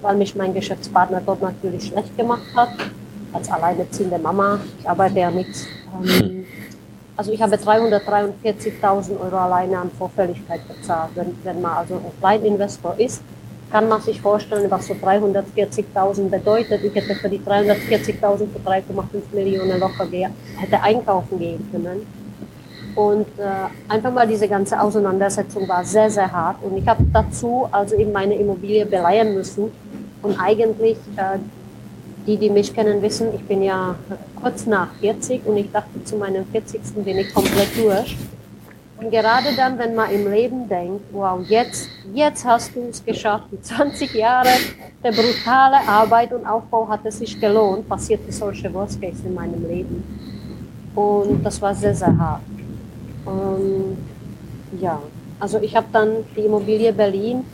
weil mich mein Geschäftspartner dort natürlich schlecht gemacht hat, als alleinerziehende Mama. Ich arbeite ja nichts. Ähm, also ich habe 343.000 Euro alleine an Vorfälligkeit bezahlt. Wenn, wenn man also ein Kleininvestor ist, kann man sich vorstellen, was so 340.000 bedeutet. Ich hätte für die 340.000 für 3,5 Millionen locker ge hätte einkaufen gehen können. Und äh, einfach mal diese ganze Auseinandersetzung war sehr, sehr hart. Und ich habe dazu also eben meine Immobilie beleihen müssen. Und eigentlich, äh, die, die mich kennen, wissen, ich bin ja kurz nach 40 und ich dachte, zu meinem 40. bin ich komplett durch. Und gerade dann, wenn man im Leben denkt, wow, jetzt, jetzt hast du es geschafft, die 20 Jahre der brutale Arbeit und Aufbau hat es sich gelohnt, passierte solche Worst Case in meinem Leben. Und das war sehr, sehr hart. Und ja, also ich habe dann die Immobilie Berlin,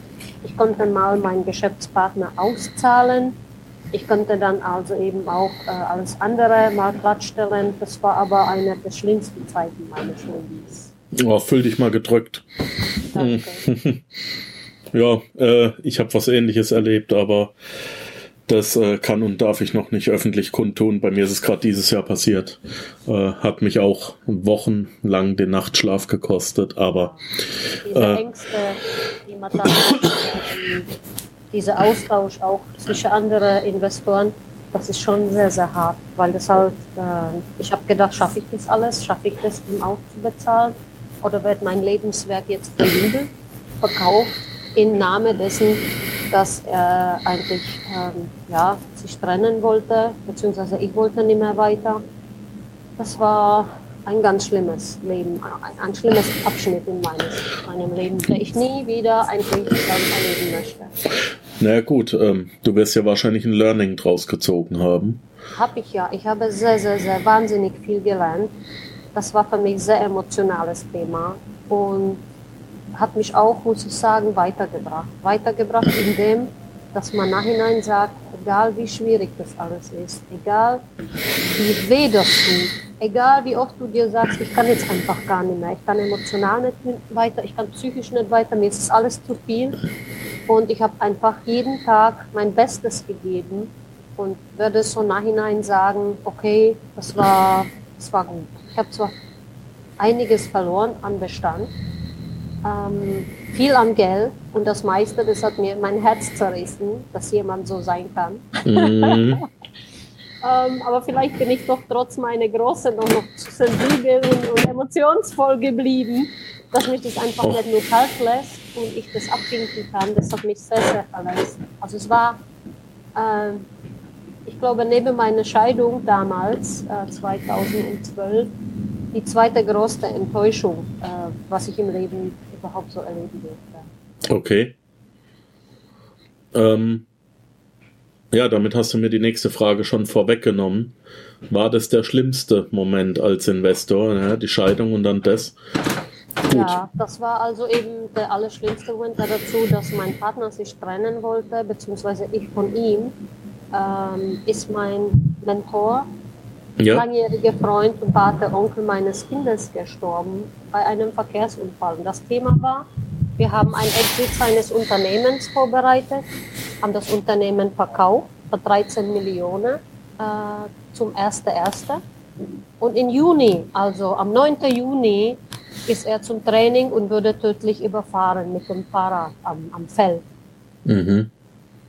ich konnte mal meinen Geschäftspartner auszahlen. Ich konnte dann also eben auch äh, alles andere mal glattstellen. Das war aber eine der schlimmsten Zeiten meines Lebens. Oh, fühl dich mal gedrückt. [laughs] Ja, äh, ich habe was ähnliches erlebt, aber Das äh, kann und darf ich noch nicht öffentlich kundtun. Bei mir ist es gerade dieses Jahr passiert. Äh, hat mich auch wochenlang den Nachtschlaf gekostet, aber diese äh, Ängste, die man da [coughs] dieser Austausch auch zwischen anderen Investoren, das ist schon sehr, sehr hart, weil das halt, äh, ich habe gedacht, schaffe ich das alles, schaffe ich das, um auch zu bezahlen, oder wird mein Lebenswerk jetzt verjubelt, verkauft, im Namen dessen, dass er eigentlich ähm, ja, sich trennen wollte, beziehungsweise ich wollte nicht mehr weiter. Das war ein ganz schlimmes Leben, ein, ein schlimmes Abschnitt in meines, meinem Leben, der ich nie wieder eigentlich erleben möchte. Na gut, ähm, du wirst ja wahrscheinlich ein Learning draus gezogen haben. Hab ich ja. Ich habe sehr, sehr, sehr wahnsinnig viel gelernt. Das war für mich ein sehr emotionales Thema und hat mich auch, muss ich sagen, weitergebracht. Weitergebracht in dem, dass man nachhinein sagt, egal wie schwierig das alles ist, egal wie weh das tut, egal wie oft du dir sagst, ich kann jetzt einfach gar nicht mehr, ich kann emotional nicht weiter, ich kann psychisch nicht weiter, mir ist alles zu viel. Und ich habe einfach jeden Tag mein Bestes gegeben und werde so nachhinein sagen, okay, das war, das war gut. Ich habe zwar einiges verloren an Bestand, ähm, viel an Geld und das meiste, das hat mir mein Herz zerrissen, dass jemand so sein kann. Mhm. [laughs] ähm, aber vielleicht bin ich doch trotz meiner Große noch, noch zu sensibel und, und, emotionsvoll geblieben, dass mich das einfach oh. nicht nur kalt lässt und ich das abwinken kann. Das hat mich sehr, sehr verletzt. Also es war, äh, ich glaube, neben meiner Scheidung damals, äh, 2012, die zweite größte Enttäuschung, äh, was ich im Leben überhaupt so erleben durfte. Okay. Ähm, ja, damit hast du mir die nächste Frage schon vorweggenommen. War das der schlimmste Moment als Investor, ja, die Scheidung und dann das? Gut. Ja, das war also eben der allerschlimmste Moment dazu, dass mein Partner sich trennen wollte, beziehungsweise ich von ihm, ähm, ist mein Mentor, ja. langjähriger Freund und Vater, Onkel meines Kindes gestorben bei einem Verkehrsunfall. Und das Thema war, wir haben ein Exit seines Unternehmens vorbereitet, haben das Unternehmen verkauft für 13 Millionen äh, zum 1.1. Und im Juni, also am 9. Juni, ist er zum Training und wurde tödlich überfahren mit dem Fahrrad am, am Feld. Mhm.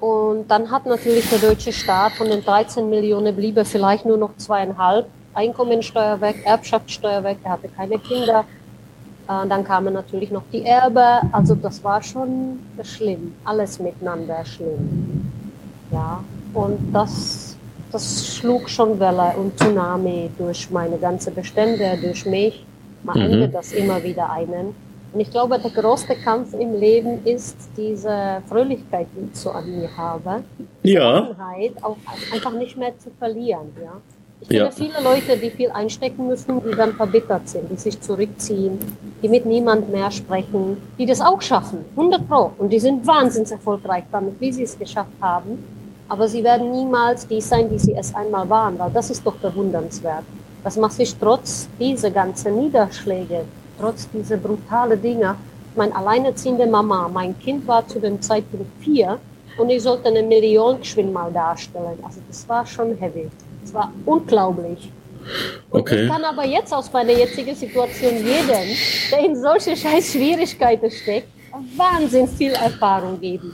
Und dann hat natürlich der deutsche Staat von den 13 Millionen bliebe vielleicht nur noch zweieinhalb. Einkommensteuer weg, Erbschaftssteuer weg, er hatte keine Kinder. Äh, dann kamen natürlich noch die Erbe. Also das war schon schlimm. Alles miteinander schlimm. Ja, und das, das schlug schon Welle und Tsunami durch meine ganze Bestände, durch mich. Man mhm. endet das immer wieder einen. Und ich glaube, der größte Kampf im Leben ist diese Fröhlichkeit, die ich so an mir habe. Ja. auch einfach nicht mehr zu verlieren. Ja. Ich kenne ja. viele Leute, die viel einstecken müssen, die dann verbittert sind, die sich zurückziehen, die mit niemand mehr sprechen, die das auch schaffen, 100 Pro. Und die sind wahnsinnig erfolgreich damit, wie sie es geschafft haben. Aber sie werden niemals die sein, die sie es einmal waren, weil das ist doch bewundernswert. Das macht sich trotz dieser ganzen Niederschläge, trotz dieser brutalen Dinge. Meine alleinerziehende Mama, mein Kind war zu dem Zeitpunkt vier und ich sollte eine Million geschwind mal darstellen. Also das war schon heavy. Das war unglaublich. Und okay. ich kann aber jetzt aus meiner jetzigen Situation jedem, der in solche scheiß Schwierigkeiten steckt, wahnsinnig viel Erfahrung geben.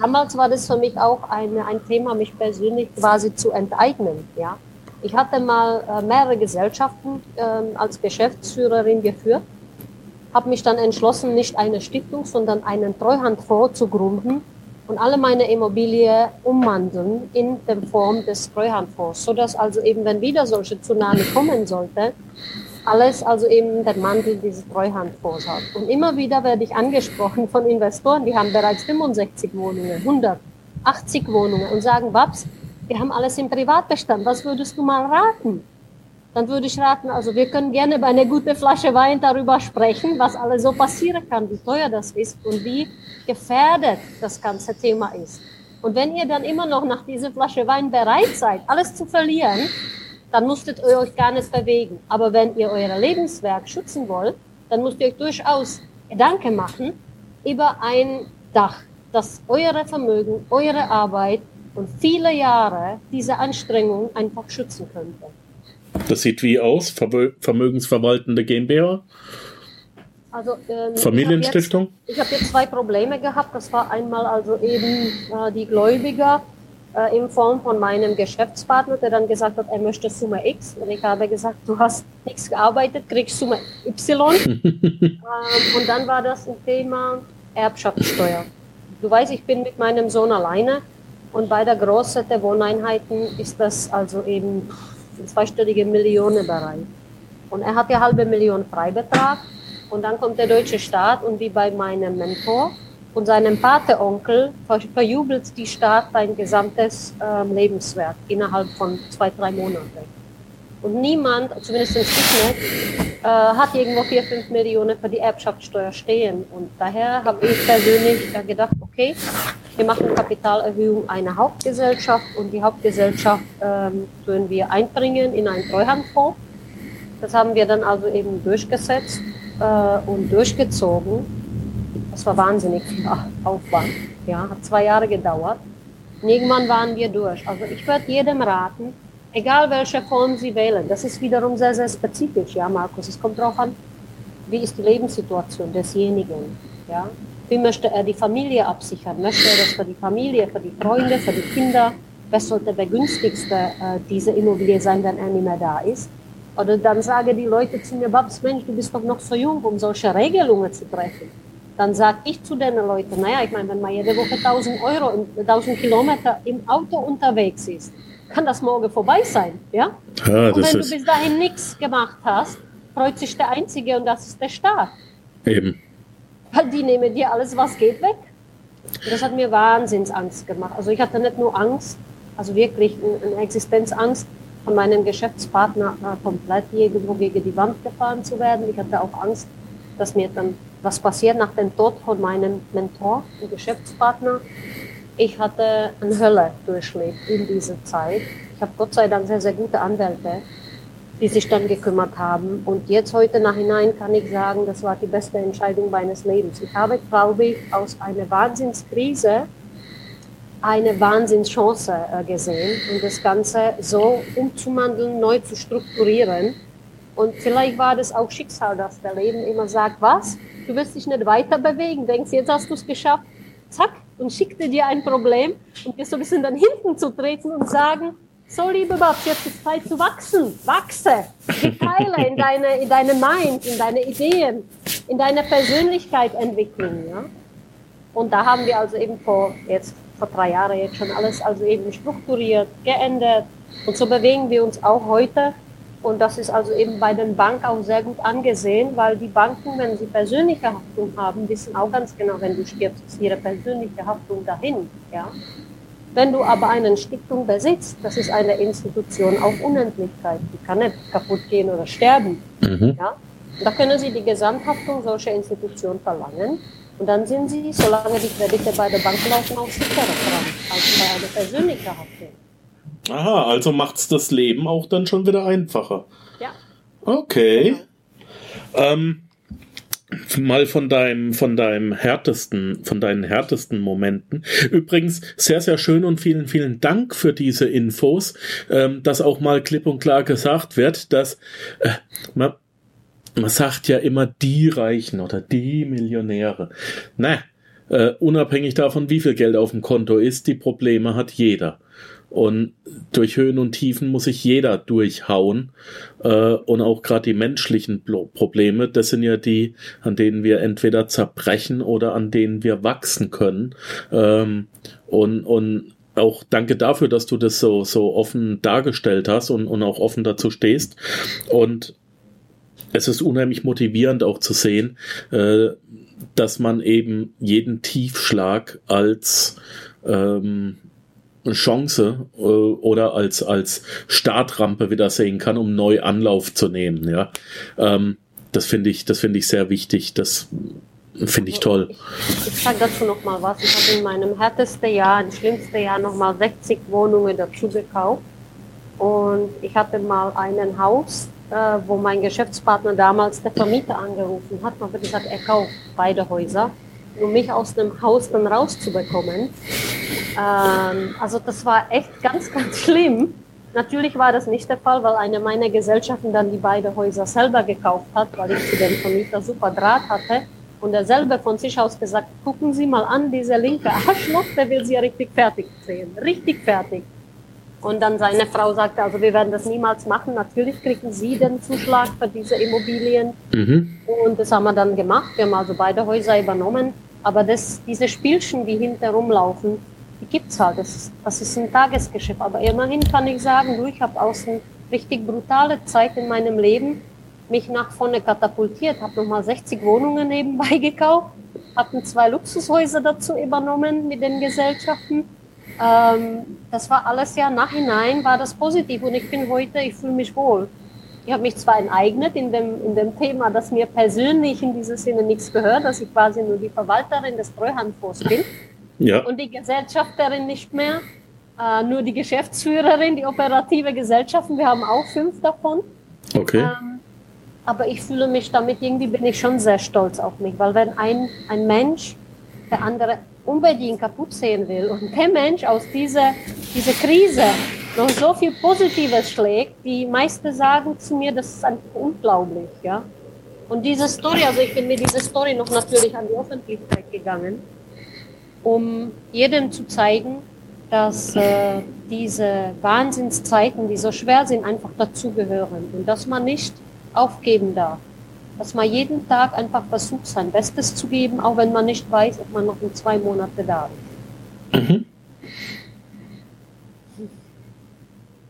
Damals war das für mich auch eine, ein Thema, mich persönlich quasi zu enteignen. Ja? Ich hatte mal äh, mehrere Gesellschaften äh, als Geschäftsführerin geführt habe mich dann entschlossen, nicht eine Stiftung, sondern einen Treuhandfonds zu gründen und alle meine Immobilien umwandeln in der Form des Treuhandfonds, sodass also eben, wenn wieder solche Tsunami kommen sollte, alles also eben der Mantel dieses Treuhandfonds hat. Und immer wieder werde ich angesprochen von Investoren, die haben bereits 65 Wohnungen, 180 Wohnungen und sagen, Babs, wir haben alles im Privatbestand, was würdest du mal raten? Dann würde ich raten, also wir können gerne bei einer guten Flasche Wein darüber sprechen, was alles so passieren kann, wie teuer das ist und wie gefährdet das ganze Thema ist. Und wenn ihr dann immer noch nach dieser Flasche Wein bereit seid, alles zu verlieren, dann musstet ihr euch gar nicht bewegen. Aber wenn ihr euer Lebenswerk schützen wollt, dann müsst ihr euch durchaus Gedanken machen über ein Dach, das eure Vermögen, eure Arbeit und viele Jahre diese Anstrengung einfach schützen könnte. Das sieht wie aus? Vermögensverwaltende GmbH? Also, ähm, Familienstiftung? Ich habe jetzt, hab jetzt, zwei Probleme gehabt. Das war einmal also eben äh, die Gläubiger äh, in Form von meinem Geschäftspartner, der dann gesagt hat, er möchte Summe X. Und ich habe gesagt, du hast nichts gearbeitet, kriegst Summe Y. [laughs] ähm, und dann war das ein Thema Erbschaftssteuer. Du weißt, ich bin mit meinem Sohn alleine und bei der der Wohneinheiten ist das also eben ein zweistelliger Millionenbereich. Und er hat ja halbe Million Freibetrag und dann kommt der deutsche Staat und wie bei meinem Mentor und seinem Pateonkel verjubelt die Staat sein gesamtes äh, Lebenswerk innerhalb von zwei, drei Monaten. Und niemand, zumindest ich nicht, äh, hat irgendwo 4, 5 Millionen für die Erbschaftssteuer stehen. Und daher habe ich persönlich äh, gedacht, okay, wir machen Kapitalerhöhung einer Hauptgesellschaft und die Hauptgesellschaft ähm, tun wir einbringen in einen Treuhandfonds. Das haben wir dann also eben durchgesetzt äh, und durchgezogen. Das war wahnsinnig viel Aufwand. Ja, hat zwei Jahre gedauert. Und irgendwann waren wir durch. Also ich würde jedem raten, egal welche Form Sie wählen, das ist wiederum sehr, sehr spezifisch, ja, Markus. Es kommt darauf an, wie ist die Lebenssituation desjenigen, ja. Wie möchte er die Familie absichern? Möchte er das für die Familie, für die Freunde, für die Kinder? Wer sollte der günstigste äh, diese Immobilie sein, wenn er nicht mehr da ist? Oder dann sagen die Leute zu mir, Babs, Mensch, du bist doch noch so jung, um solche Regelungen zu treffen. Dann sage ich zu den Leuten, naja, ich meine, wenn man jede Woche 1000 Euro, 1000 Kilometer im Auto unterwegs ist, kann das morgen vorbei sein, ja? ja und wenn du bis dahin nichts gemacht hast, freut sich der Einzige und das ist der Staat. Eben. Weil die nehmen dir alles, was geht, weg. Und das hat mir Wahnsinnsangst gemacht. Also ich hatte nicht nur Angst, also wirklich eine Existenzangst, von meinem Geschäftspartner äh, komplett irgendwo gegen die Wand gefahren zu werden. Ich hatte auch Angst, dass mir dann was passiert nach dem Tod von meinem Mentor und Geschäftspartner. Ich hatte eine Hölle durchlebt in dieser Zeit. Ich habe Gott sei Dank sehr, sehr gute Anwälte, die sich dann gekümmert haben. Und jetzt heute nachhinein kann ich sagen, das war die beste Entscheidung meines Lebens. Ich habe, glaube ich, aus einer Wahnsinnskrise eine Wahnsinnschance äh, gesehen und das Ganze so umzumandeln, neu zu strukturieren. Und vielleicht war das auch Schicksal, dass der Leben immer sagt, was? Du wirst dich nicht weiter bewegen, denkst, jetzt hast du es geschafft, zack, und schickte dir ein Problem und dir so ein bisschen dann hinten zu treten und sagen, so liebe Babs, jetzt ist Zeit zu wachsen, wachse, die Teile in deine, in deine Mind, in deine Ideen, in deine Persönlichkeit entwickeln, ja. Und da haben wir also eben vor jetzt vor drei Jahren jetzt schon alles also eben strukturiert, geändert. Und so bewegen wir uns auch heute. Und das ist also eben bei den Banken auch sehr gut angesehen, weil die Banken, wenn sie persönliche Haftung haben, wissen auch ganz genau, wenn du stirbst, ist ihre persönliche Haftung dahin. Ja? Wenn du aber eine Stiftung besitzt, das ist eine Institution auf Unendlichkeit. Die kann nicht kaputt gehen oder sterben. Mhm. Ja? Da können sie die Gesamthaftung solcher Institutionen verlangen. Und dann sind sie, solange die Kredite bei der Bank laufen, auch sicherer dran als bei einer persönlichen Haftung. Aha, also macht es das Leben auch dann schon wieder einfacher. Ja. Okay. Genau. Ähm, mal von deinem, von deinem härtesten, von deinen härtesten Momenten. Übrigens sehr, sehr schön und vielen, vielen Dank für diese Infos, ähm, dass auch mal klipp und klar gesagt wird, dass äh, man, man sagt ja immer die Reichen oder die Millionäre. Na, äh, unabhängig davon, wie viel Geld auf dem Konto ist, die Probleme hat jeder. Und durch Höhen und Tiefen muss sich jeder durchhauen. Äh, und auch gerade die menschlichen Probleme, das sind ja die, an denen wir entweder zerbrechen oder an denen wir wachsen können. Ähm, und, und auch danke dafür, dass du das so, so offen dargestellt hast und, und auch offen dazu stehst. Und es ist unheimlich motivierend auch zu sehen, äh, dass man eben jeden Tiefschlag als ähm, Chance äh, oder als als Startrampe wieder sehen kann, um neu Anlauf zu nehmen. Ja, ähm, das finde ich, das finde ich sehr wichtig. Das finde ich toll. Ich, ich sage dazu noch mal was. Ich habe in meinem härtesten Jahr, im schlimmsten Jahr noch mal 60 Wohnungen dazu gekauft und ich hatte mal ein Haus äh, wo mein Geschäftspartner damals der Vermieter angerufen hat, man hat gesagt, er kauft beide Häuser. Um mich aus dem Haus dann rauszubekommen. Ähm, also das war echt ganz, [laughs] ganz schlimm. Natürlich war das nicht der Fall, weil eine meiner Gesellschaften dann die beiden Häuser selber gekauft hat, weil ich zu dem Vermieter super Draht hatte. Und er selber von sich aus gesagt, gucken Sie mal an, dieser linke Arschloch, der will Sie ja richtig fertig sehen. Richtig fertig. Und dann seine Frau sagte, also wir werden das niemals machen. Natürlich kriegen Sie den Zuschlag für diese Immobilien. Mhm. Und das haben wir dann gemacht. Wir haben also beide Häuser übernommen. Aber das, diese Spielchen, die hinterher laufen, die gibt's halt. Das, das ist ein Tagesgeschäft. Aber immerhin kann ich sagen, du, ich habe aus einer richtig brutale Zeit in meinem Leben mich nach vorne katapultiert, habe nochmal 60 Wohnungen nebenbei gekauft, habe zwei Luxushäuser dazu übernommen mit den Gesellschaften. Ähm, das war alles ja nachhinein, war das positiv und ich bin heute, ich fühle mich wohl. Ich habe mich zwar enteignet in dem, in dem Thema, dass mir persönlich in dieser Sinne nichts gehört, dass ich quasi nur die Verwalterin des Treuhandfonds bin ja. und die Gesellschafterin nicht mehr, äh, nur die Geschäftsführerin, die operative Gesellschaften, wir haben auch fünf davon. Okay. Ähm, aber ich fühle mich damit, irgendwie bin ich schon sehr stolz auf mich, weil wenn ein, ein Mensch der andere unbedingt kaputt sehen will und der Mensch aus dieser, dieser Krise noch so viel Positives schlägt, die meisten sagen zu mir, das ist einfach unglaublich, ja. Und diese Story, also ich bin mit dieser Story noch natürlich an die Öffentlichkeit gegangen, um jedem zu zeigen, dass äh, diese Wahnsinnszeiten, die so schwer sind, einfach dazugehören und dass man nicht aufgeben darf. Dass man jeden Tag einfach versucht, sein Bestes zu geben, auch wenn man nicht weiß, ob man noch in zwei Monate da ist. Mhm.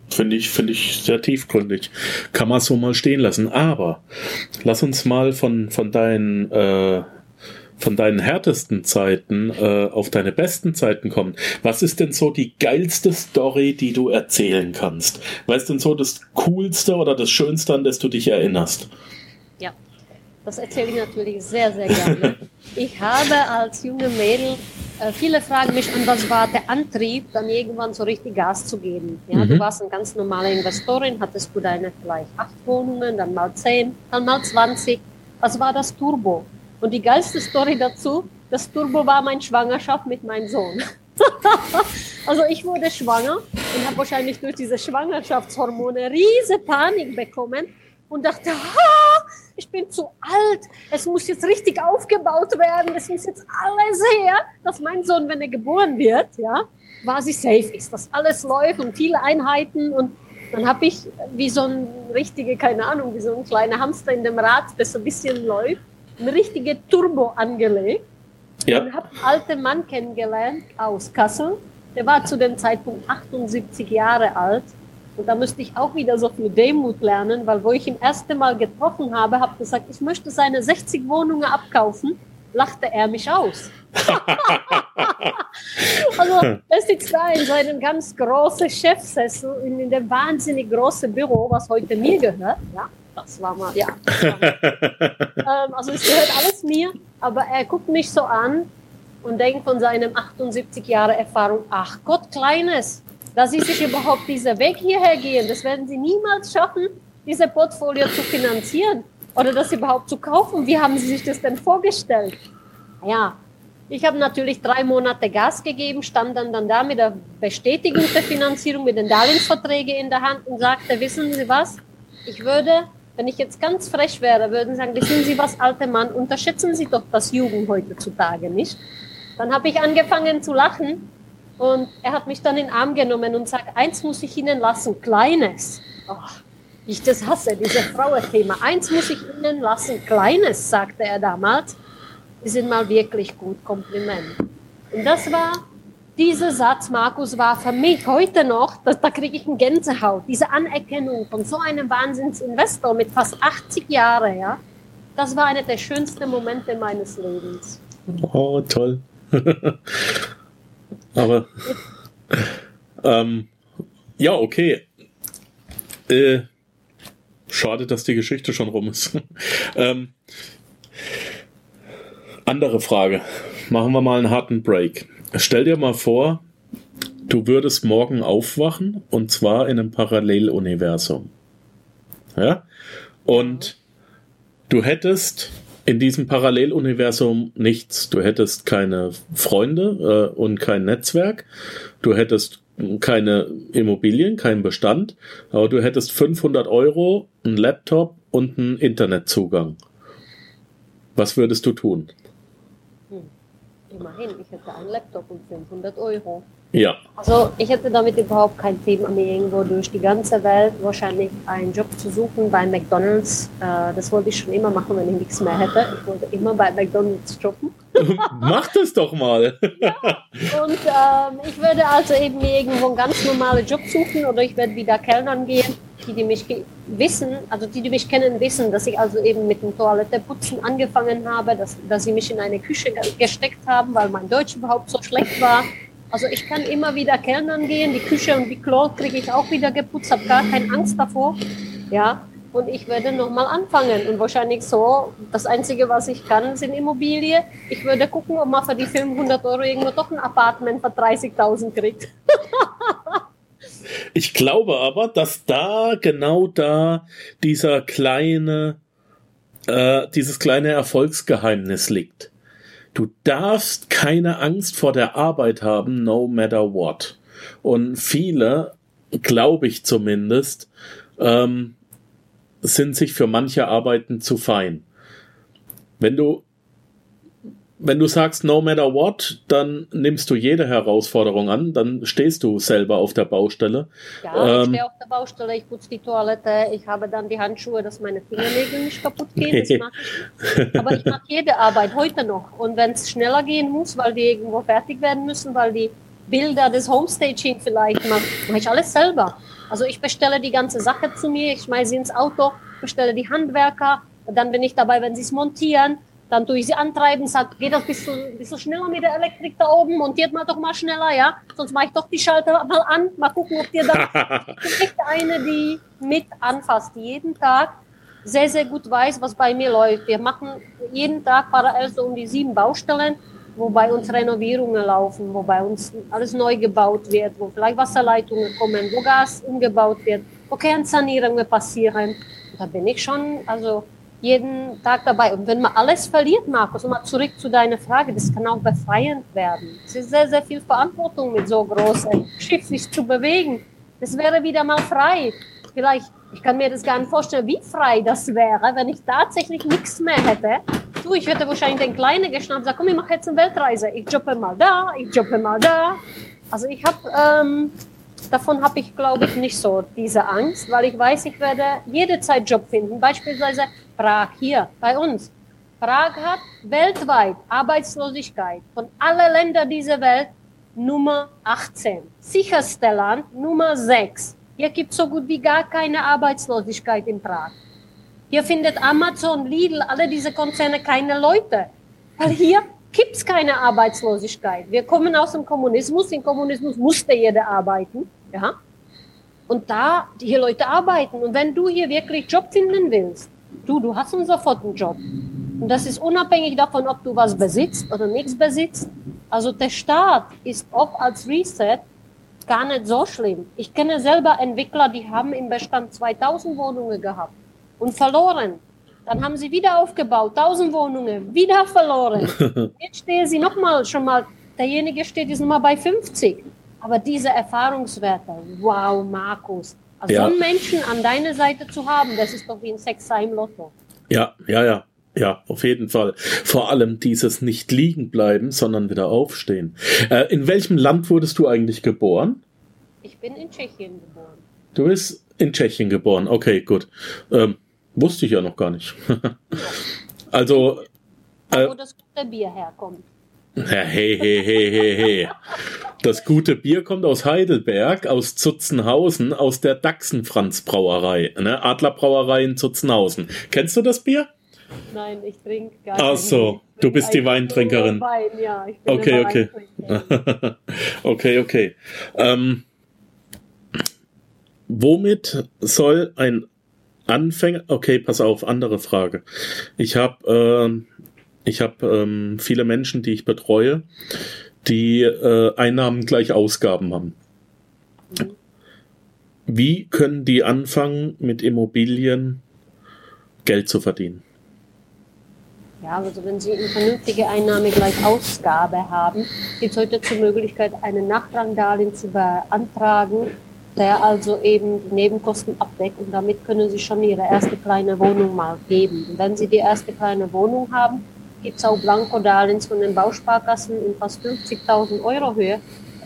Finde ich, finde ich sehr tiefgründig. Kann man so mal stehen lassen. Aber lass uns mal von, von deinen äh, von deinen härtesten Zeiten äh, auf deine besten Zeiten kommen. Was ist denn so die geilste Story, die du erzählen kannst? Was ist denn so das Coolste oder das Schönste, an das du dich erinnerst? Ja, das erzähle ich natürlich sehr, sehr gerne. [laughs] ich habe als junge Mädel, äh, viele fragen mich an, was war der Antrieb, dann irgendwann so richtig Gas zu geben. Ja, mhm. Du warst eine ganz normale Investorin, hattest du deine vielleicht acht Wohnungen, dann mal zehn, dann mal zwanzig. Was war das Turbo? Und die geilste Story dazu, das Turbo war meine Schwangerschaft mit meinem Sohn. [laughs] also ich wurde schwanger und habe wahrscheinlich durch diese Schwangerschaftshormone riese Panik bekommen und dachte, ha, ich bin zu alt, es muss jetzt richtig aufgebaut werden, es muss jetzt alles her, dass mein Sohn, wenn er geboren wird, ja, quasi safe ist, dass alles läuft und viele Einheiten und dann habe ich wie so ein richtige, keine Ahnung, wie so ein kleiner Hamster in dem Rad, das so ein bisschen läuft, ein richtige Turbo angelegt ja. und habe einen alten Mann kennengelernt aus Kassel. Der war zu dem Zeitpunkt 78 Jahre alt. Und da müsste ich auch wieder so viel Demut lernen, weil wo ich ihn erste Mal getroffen habe, habe gesagt, ich möchte seine 60 Wohnungen abkaufen, lachte er mich aus. [laughs] also er sitzt da in seinem ganz großen Chefsessel in, in dem wahnsinnig großen Büro, was heute mir gehört. Ja das war mal, ja. War [laughs] mal. ähm, also es gehört alles mir, aber er guckt mich so an und denkt von seinem 78 Jahre Erfahrung, ach Gott, Kleines, dass Sie sich überhaupt dieser Weg hierher gehen, das werden Sie niemals schaffen, diese Portfolio zu finanzieren oder das überhaupt zu kaufen. Wie haben Sie sich das denn vorgestellt? Ja, ich habe natürlich drei Monate Gas gegeben, stand dann, dann da mit der Bestätigung der Finanzierung, mit den Darlehensverträgen in der Hand und sagte, wissen Sie was, ich würde wenn ich jetzt ganz frech wäre, würden sagen, wissen Sie was, alter Mann, unterschätzen Sie doch das Jugend heutzutage nicht. Dann habe ich angefangen zu lachen und er hat mich dann in den Arm genommen und sagt, eins muss ich Ihnen lassen, Kleines. Oh, ich das hasse, dieses Frauenthema. Eins muss ich Ihnen lassen, Kleines, sagte er damals. Sie sind mal wirklich gut, Kompliment. Und das war dieser Satz, Markus, war für mich heute noch, da, da kriege ich eine Gänsehaut, diese Anerkennung von so einem Wahnsinnsinvestor mit fast 80 Jahren, ja, das war einer der schönsten Momente meines Lebens. Oh, toll. [laughs] Aber, [laughs] ähm, ja, okay. Äh, schade, dass die Geschichte schon rum ist. [laughs] ähm, andere Frage. Machen wir mal einen harten Break. Stell dir mal vor, du würdest morgen aufwachen und zwar in einem Paralleluniversum. Ja? Und du hättest in diesem Paralleluniversum nichts. Du hättest keine Freunde äh, und kein Netzwerk. Du hättest keine Immobilien, keinen Bestand, aber du hättest 500 Euro, einen Laptop und einen Internetzugang. Was würdest du tun? Hm. Immerhin, ich hätte einen Laptop und 500 Euro. Ja. Also ich hätte damit überhaupt kein Thema, mir irgendwo durch die ganze Welt wahrscheinlich einen Job zu suchen bei McDonald's. Äh, das wollte ich schon immer machen, wenn ich nichts mehr hätte. Ich wollte immer bei McDonald's jobben. [laughs] Mach das doch mal. ja. Und ähm, ich würde also eben mir irgendwo einen ganz normalen Job suchen oder ich werde wieder Kellnern gehen. Die, die mich wissen, also die, die mich kennen, wissen, dass ich also eben mit dem Toiletteputzen angefangen habe, dass, dass sie mich in eine Küche gesteckt haben, weil mein Deutsch überhaupt so schlecht war. Also ich kann immer wieder Kellnern gehen, die Küche und die Klo kriege ich auch wieder geputzt, habe gar keine Angst davor. Ja, und ich werde nochmal anfangen. Und wahrscheinlich so, das Einzige, was ich kann, sind Immobilien. Ich würde gucken, ob man für die 500 Euro irgendwo doch ein Apartment für 30.000 kriegt. [laughs] ich glaube aber, dass da, genau da, dieser kleine, äh, dieses kleine Erfolgsgeheimnis liegt. Du darfst keine Angst vor der Arbeit haben, no matter what. Und viele, glaube ich zumindest, ähm, sind sich für manche Arbeiten zu fein. Wenn du wenn du sagst no matter what, dann nimmst du jede Herausforderung an, dann stehst du selber auf der Baustelle. Ja, ich ähm, stehe auf der Baustelle, ich putze die Toilette, ich habe dann die Handschuhe, dass meine Fingernägel nicht kaputt gehen. Das [laughs] mache ich. Aber ich mache jede Arbeit heute noch. Und wenn es schneller gehen muss, weil die irgendwo fertig werden müssen, weil die Bilder des Homestaging vielleicht machen, mache ich alles selber. Also ich bestelle die ganze Sache zu mir, ich schmeiße sie ins Auto, bestelle die Handwerker, dann bin ich dabei, wenn sie es montieren dann tue ich sie antreiben, sag, geht das ein bisschen, bisschen schneller mit der Elektrik da oben, montiert mal doch mal schneller, ja. Sonst mache ich doch die Schalter mal an, mal gucken, ob dir [laughs] bin echt eine, die mit anfasst, jeden Tag sehr, sehr gut weiß, was bei mir läuft. Wir machen jeden Tag parallel so um die sieben Baustellen, wo bei uns Renovierungen laufen, wo bei uns alles neu gebaut wird, wo vielleicht Wasserleitungen kommen, wo Gas umgebaut wird, wo Kernsanierungen passieren. Da bin ich schon, also jeden Tag dabei. Und wenn man alles verliert, Markus, mal zurück zu deiner Frage, das kann auch befreiend werden. Es ist sehr, sehr viel Verantwortung mit so großem Schiff sich zu bewegen. Das wäre wieder mal frei. Vielleicht, ich kann mir das gar nicht vorstellen, wie frei das wäre, wenn ich tatsächlich nichts mehr hätte. Du, ich hätte wahrscheinlich den Kleinen geschnappt und gesagt, komm, ich mache jetzt eine Weltreise. Ich jobbe mal da, ich jobbe mal da. Also ich habe ähm, davon habe ich, glaube ich, nicht so diese Angst, weil ich weiß, ich werde jederzeit Job finden. Beispielsweise Prag hier bei uns. Prag hat weltweit Arbeitslosigkeit von allen Ländern dieser Welt Nummer 18. Sicherste Land Nummer 6. Hier gibt es so gut wie gar keine Arbeitslosigkeit in Prag. Hier findet Amazon, Lidl, alle diese Konzerne keine Leute. Weil hier gibt es keine Arbeitslosigkeit. Wir kommen aus dem Kommunismus. Im Kommunismus musste jeder arbeiten. Ja? Und da hier Leute arbeiten. Und wenn du hier wirklich Job finden willst, du, du hast sofort einen Job. Und das ist unabhängig davon, ob du was besitzt oder nichts besitzt. Also der Staat ist oft als Reset gar nicht so schlimm. Ich kenne selber Entwickler, die haben im Bestand 2000 Wohnungen gehabt und verloren. Dann haben sie wieder aufgebaut, 1000 Wohnungen, wieder verloren. [laughs] Jetzt stehen sie nochmal, schon mal, derjenige steht jetzt nochmal bei 50. Aber diese Erfahrungswerte, wow, Markus, also ja. so einen Menschen an deiner Seite zu haben, das ist doch wie ein Sechser im Lotto. Ja, ja, ja. Ja, auf jeden Fall. Vor allem dieses nicht liegen bleiben, sondern wieder aufstehen. Äh, in welchem Land wurdest du eigentlich geboren? Ich bin in Tschechien geboren. Du bist in Tschechien geboren. Okay, gut. Ähm, wusste ich ja noch gar nicht. [laughs] also. Äh, wo das gute Bier herkommt. Hey, hey, hey, hey, hey. Das gute Bier kommt aus Heidelberg, aus Zutzenhausen, aus der Dachsen-Franz-Brauerei, ne? Adlerbrauerei in Zutzenhausen. Kennst du das Bier? Nein, ich trinke gar nicht. Ach so, du bist die Weintrinkerin. Wein, ja, okay, okay. [laughs] okay, okay. Ähm, womit soll ein Anfänger, okay, pass auf, andere Frage. Ich habe äh, ich habe ähm, viele Menschen, die ich betreue, die äh, Einnahmen gleich Ausgaben haben. Wie können die anfangen, mit Immobilien Geld zu verdienen? Ja, also wenn Sie eine vernünftige Einnahme gleich Ausgabe haben, gibt es heute die Möglichkeit, einen Nachrangdarlehen zu beantragen, der also eben die Nebenkosten abdeckt und damit können Sie schon Ihre erste kleine Wohnung mal geben. Und wenn Sie die erste kleine Wohnung haben, gibt es auch Blanko-Darlehens von den Bausparkassen in fast 50.000 Euro Höhe.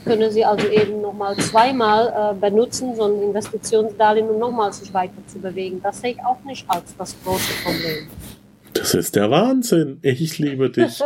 Können Sie also eben nochmal zweimal äh, benutzen, so ein Investitionsdarlehen, um nochmal sich weiter zu bewegen. Das sehe ich auch nicht als das große Problem. Das ist der Wahnsinn. Ich liebe dich.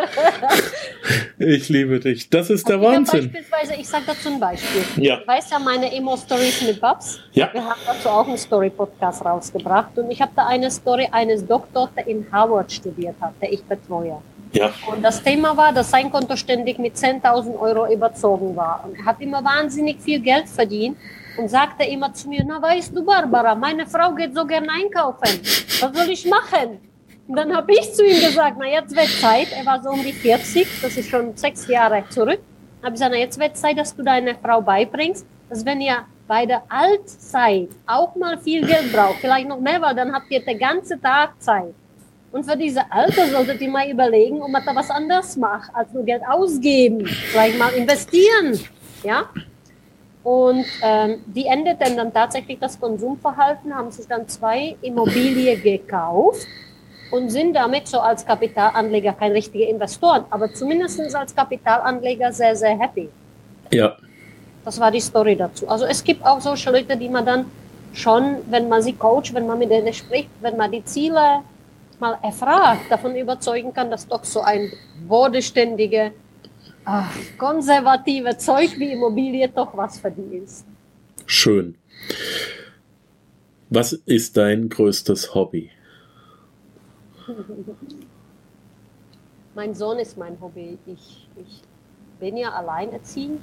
[laughs] ich liebe dich. Das ist der Also Wahnsinn. Beispielsweise, ich sage dazu ein Beispiel. Ja. Du weißt ja meine Emo-Stories mit Babs. Ja. Wir haben dazu auch einen Story-Podcast rausgebracht. Und ich habe da eine Story eines Doktors, der in Harvard studiert hat, der ich betreue. Ja. Und das Thema war, dass sein Konto ständig mit 10.000 Euro überzogen war. Und er hat immer wahnsinnig viel Geld verdient und sagte immer zu mir, na weißt du, Barbara, meine Frau geht so gern einkaufen. Was soll ich machen? Und dann habe ich zu ihm gesagt, na jetzt wird Zeit, er war so um die 40, das ist schon sechs Jahre zurück, habe ich gesagt, na jetzt wird Zeit, dass du deine Frau beibringst, dass wenn ihr bei der Altzeit auch mal viel Geld braucht, vielleicht noch mehr, weil dann habt ihr den ganzen Tag Zeit. Und für diese Alter solltet ihr mal überlegen, ob man da was anderes macht, als nur Geld ausgeben. Vielleicht mal investieren. Ja? Und ähm, die endeten dann tatsächlich das Konsumverhalten, haben sich dann zwei Immobilien gekauft und sind damit so als Kapitalanleger kein richtiger Investoren, aber zumindest als Kapitalanleger sehr, sehr happy. Ja. Das war die Story dazu. Also es gibt auch solche Leute, die man dann schon, wenn man sie coacht, wenn man mit denen spricht, wenn man die Ziele mal erfragt, davon überzeugen kann, dass doch so ein bodenständige, ah, konservative Zeug wie Immobilie doch was für die ist. Schön. Was ist dein größtes Hobby? [laughs] Mein Sohn ist mein Hobby. Ich, ich bin ja alleinerziehend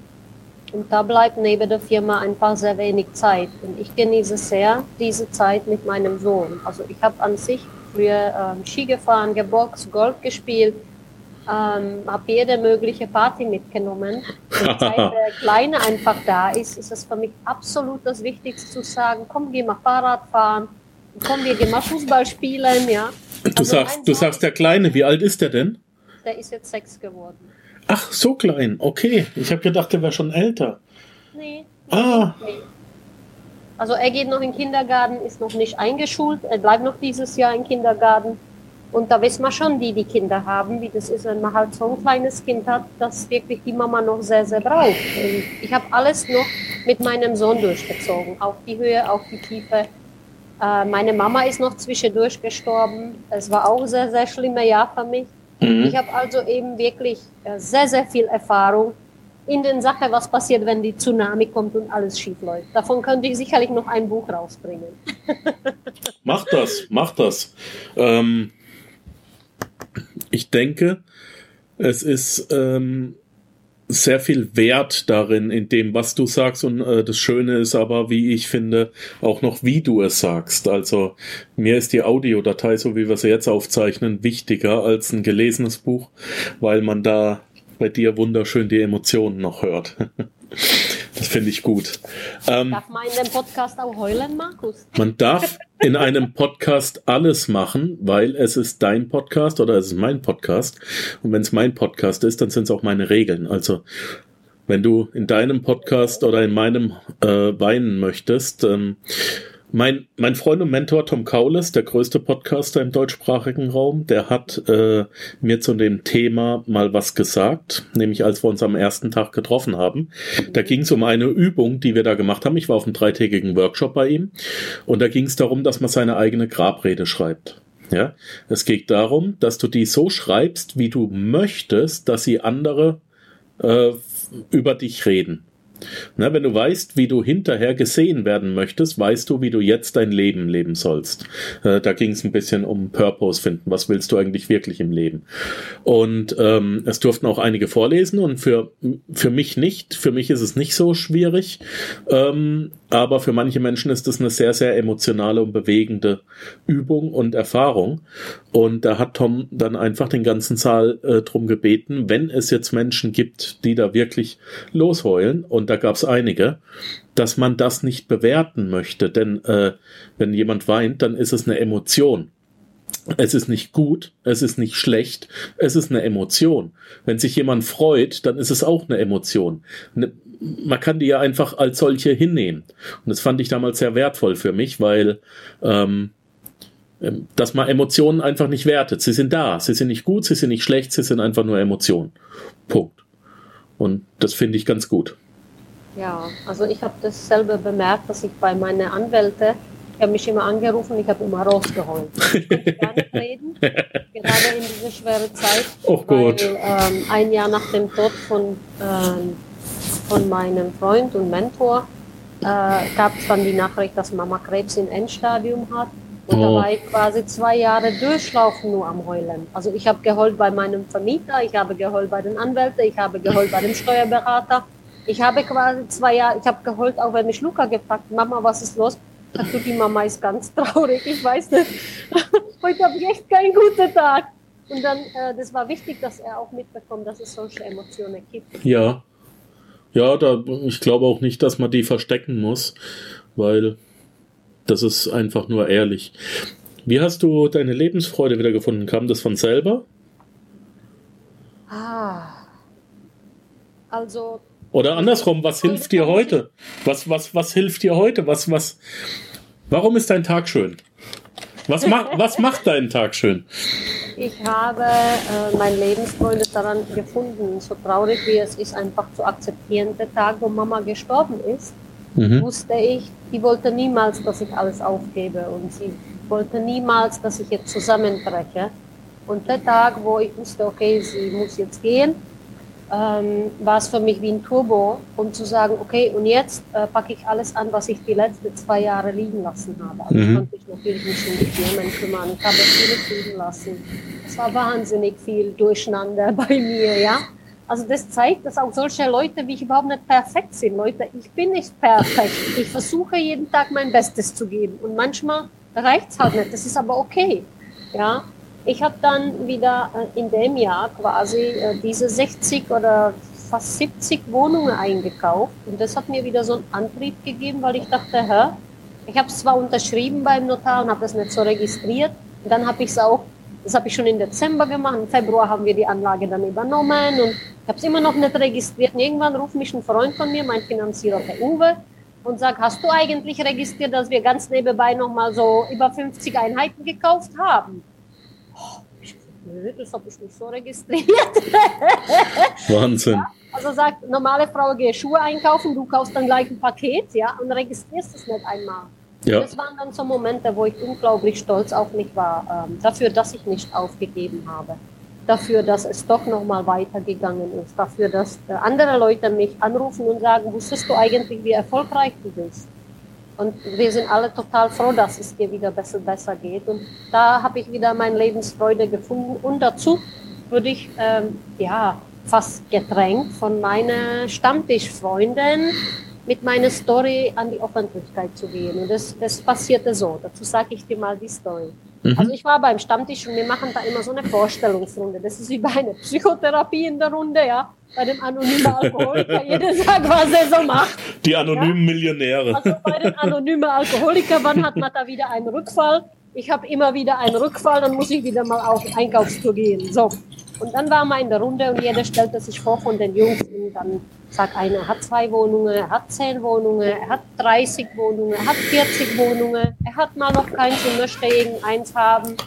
und da bleibt neben der Firma einfach sehr wenig Zeit. Und ich genieße sehr diese Zeit mit meinem Sohn. Also ich habe an sich früher ähm, Ski gefahren, geboxt, Golf gespielt, ähm, habe jede mögliche Party mitgenommen. Und seit [laughs] der Kleine einfach da ist, ist es für mich absolut das Wichtigste zu sagen, komm, geh mal Fahrrad fahren, komm, wir gehen mal Fußball spielen, ja. Du Also sagst, du sagst der Kleine, wie alt ist der denn? Der ist jetzt sechs geworden. Ach, so klein. Okay. Ich habe gedacht, der wäre schon älter. Nee. Ah, nee. Also er geht noch in den Kindergarten, ist noch nicht eingeschult, er bleibt noch dieses Jahr im Kindergarten. Und da wissen wir schon, die die Kinder haben, wie das ist, wenn man halt so ein kleines Kind hat, das wirklich die Mama noch sehr, sehr braucht. Und ich habe alles noch mit meinem Sohn durchgezogen, auch die Höhe, auch die Tiefe. Äh, meine Mama ist noch zwischendurch gestorben. Es war auch ein sehr, sehr schlimmes Jahr für mich. Ich habe also eben wirklich äh, sehr, sehr viel Erfahrung in den Sachen, was passiert, wenn die Tsunami kommt und alles schief läuft. Davon könnte ich sicherlich noch ein Buch rausbringen. [laughs] mach das, mach das. Ähm, ich denke, es ist ähm, sehr viel Wert darin, in dem, was du sagst. Und äh, das Schöne ist aber, wie ich finde, auch noch, wie du es sagst. Also mir ist die Audiodatei, so wie wir sie jetzt aufzeichnen, wichtiger als ein gelesenes Buch, weil man da bei dir wunderschön die Emotionen noch hört. [laughs] Das finde ich gut. Ähm, Darf man in dem Podcast auch heulen, Markus? man darf in einem Podcast alles machen, weil es ist dein Podcast oder es ist mein Podcast. Und wenn es mein Podcast ist, dann sind es auch meine Regeln. Also wenn du in deinem Podcast oder in meinem äh, weinen möchtest, ähm, mein, mein Freund und Mentor Tom Kaules, der größte Podcaster im deutschsprachigen Raum, der hat äh, mir zu dem Thema mal was gesagt, nämlich als wir uns am ersten Tag getroffen haben. Da ging es um eine Übung, die wir da gemacht haben. Ich war auf einem dreitägigen Workshop bei ihm und da ging es darum, dass man seine eigene Grabrede schreibt. Ja, es geht darum, dass du die so schreibst, wie du möchtest, dass sie andere äh, über dich reden. Na, wenn du weißt, wie du hinterher gesehen werden möchtest, weißt du, wie du jetzt dein Leben leben sollst. Äh, da ging es ein bisschen um Purpose finden. Was willst du eigentlich wirklich im Leben? Und ähm, es durften auch einige vorlesen und für, für mich nicht. Für mich ist es nicht so schwierig. Ähm, aber für manche Menschen ist das eine sehr, sehr emotionale und bewegende Übung und Erfahrung. Und da hat Tom dann einfach den ganzen Saal äh, drum gebeten, wenn es jetzt Menschen gibt, die da wirklich losheulen, und da gab es einige, dass man das nicht bewerten möchte. Denn äh, wenn jemand weint, dann ist es eine Emotion. es ist nicht gut, es ist nicht schlecht, es ist eine Emotion. Wenn sich jemand freut, dann ist es auch eine Emotion. Ne, man kann die ja einfach als solche hinnehmen. Und das fand ich damals sehr wertvoll für mich, weil ähm, ähm, dass man Emotionen einfach nicht wertet. Sie sind da, sie sind nicht gut, sie sind nicht schlecht, sie sind einfach nur Emotionen. Punkt. Und das finde ich ganz gut. Ja, also ich habe dasselbe bemerkt, dass ich bei meinen Anwälten, ich habe mich immer angerufen, ich habe immer rausgeholt. Ich konnte gar nicht [laughs] reden, gerade in dieser schweren Zeit. Oh Gott. ähm, ein Jahr nach dem Tod von, ähm, von meinem Freund und Mentor äh, gab es dann die Nachricht, dass Mama Krebs im Endstadium hat. Und oh. da war ich quasi zwei Jahre durchlaufen nur am Heulen. Also ich habe geheult bei meinem Vermieter, ich habe geheult bei den Anwälten, ich habe geheult bei dem Steuerberater. Ich habe quasi zwei Jahre, ich habe geheult, auch wenn mich Luca gefragt, Mama, was ist los? Sagt die Mama ist ganz [laughs] traurig, ich weiß nicht. [laughs] Heute habe ich echt keinen guten Tag. Und dann, äh, das war wichtig, dass er auch mitbekommt, dass es solche Emotionen gibt. Ja. Ja, da, ich glaube auch nicht, dass man die verstecken muss, weil das ist einfach nur ehrlich. Wie hast du deine Lebensfreude wiedergefunden? Kam das von selber? Ah. Also. Oder andersrum, was hilft dir heute? Was, was, was hilft dir heute? Was, was, warum ist dein Tag schön? Was, ma [laughs] was macht deinen Tag schön? Ich habe äh, mein Lebensfreude daran gefunden, so traurig wie es ist, einfach zu akzeptieren, der Tag, wo Mama gestorben ist mhm. wusste ich, die wollte niemals, dass ich alles aufgebe und sie wollte niemals, dass ich jetzt zusammenbreche. Und der Tag, wo ich wusste, okay, sie muss jetzt gehen, ähm, war es für mich wie ein Turbo, um zu sagen, okay, und jetzt äh, packe ich alles an, was ich die letzten zwei Jahre liegen lassen habe. Also mhm. ich konnte mich natürlich nicht um die Firmen kümmern, ich habe viele liegen lassen. Es war wahnsinnig viel Durcheinander [laughs] bei mir, ja. Also das zeigt, dass auch solche Leute wie ich überhaupt nicht perfekt sind. Leute, ich bin nicht perfekt. Ich versuche jeden Tag mein Bestes zu geben. Und manchmal reicht's halt nicht. Das ist aber okay. Ja, ich habe dann wieder äh, in dem Jahr quasi äh, diese 60 oder fast 70 Wohnungen eingekauft. Und das hat mir wieder so einen Antrieb gegeben, weil ich dachte, hä, ich habe es zwar unterschrieben beim Notar und habe das nicht so registriert. Und dann habe ich es auch das habe ich schon im Dezember gemacht. Im Februar haben wir die Anlage dann übernommen und ich habe es immer noch nicht registriert. Und irgendwann ruft mich ein Freund von mir, mein Finanzierer, der Uwe, und sagt, hast du eigentlich registriert, dass wir ganz nebenbei nochmal so über 50 Einheiten gekauft haben? Ich, nö, das habe ich nicht so registriert. [laughs] Wahnsinn. Ja, also sagt, normale Frau gehe Schuhe einkaufen, du kaufst dann gleich ein Paket, ja, und registrierst es nicht einmal. Ja. Das waren dann so Momente, wo ich unglaublich stolz auf mich war, ähm, dafür, dass ich nicht aufgegeben habe, dafür, dass es doch nochmal weitergegangen ist, dafür, dass äh, andere Leute mich anrufen und sagen, wusstest du eigentlich, wie erfolgreich du bist? Und wir sind alle total froh, dass es dir wieder besser, besser geht. Und da habe ich wieder meine Lebensfreude gefunden. Und dazu würde ich, ähm, ja, fast gedrängt von meiner Stammtischfreundin, mit meiner Story an die Öffentlichkeit zu gehen. Und das, das passierte so. Dazu sage ich dir mal die Story. Mhm. Also ich war beim Stammtisch und wir machen da immer so eine Vorstellungsrunde. Das ist wie bei einer Psychotherapie in der Runde, ja. Bei dem anonymen Alkoholiker. [laughs] Jeder sagt, was er so macht. Die anonymen ja? Millionäre. Also bei den anonymen Alkoholikern, wann hat man da wieder einen Rückfall? Ich habe immer wieder einen Rückfall, dann muss ich wieder mal auf Einkaufstour gehen. So. Und dann waren wir in der Runde und jeder stellte sich vor von den Jungs und dann sagt einer, er hat zwei Wohnungen, er hat zehn Wohnungen, er hat 30 Wohnungen, er hat 40 Wohnungen, er hat mal noch keins und möchte irgendeins haben.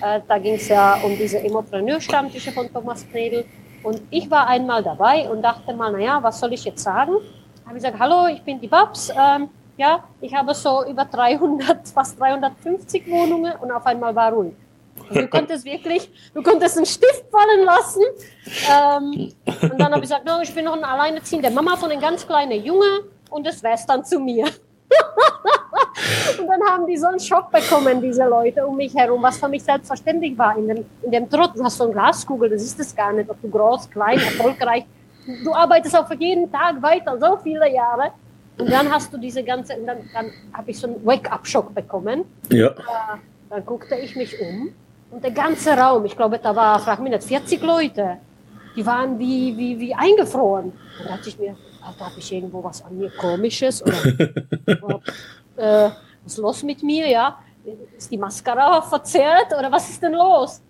Äh, da ging es ja um diese Immopreneur-Stammtische von Thomas Knedel. Und ich war einmal dabei und dachte mal, naja, was soll ich jetzt sagen? Habe ich gesagt, hallo, ich bin die Babs. Ähm, ja, ich habe so über 300, fast 350 Wohnungen und auf einmal war ruhig. Du konntest wirklich, du konntest einen Stift fallen lassen. Ähm, und dann habe ich gesagt, no, ich bin noch ein alleinerziehender Mama von einem ganz kleinen Junge und das wär's dann zu mir. [laughs] und dann haben die so einen Schock bekommen, diese Leute um mich herum, was für mich selbstverständlich war. In dem, in dem Trott, du hast so eine Glaskugel, das ist es gar nicht, ob du groß, klein, erfolgreich. Du arbeitest auch für jeden Tag weiter, so viele Jahre. Und dann hast du diese ganze, dann, dann habe ich so einen Wake-up-Schock bekommen. Ja. Äh, dann guckte ich mich um und der ganze Raum, ich glaube, da war, frag mich nicht, 40 Leute, die waren wie, wie, wie eingefroren. Und da dachte ich mir, Alter, habe ich irgendwo was an mir Komisches? Oder [laughs] äh, was ist los mit mir, ja? ist die Mascara verzerrt oder was ist denn los?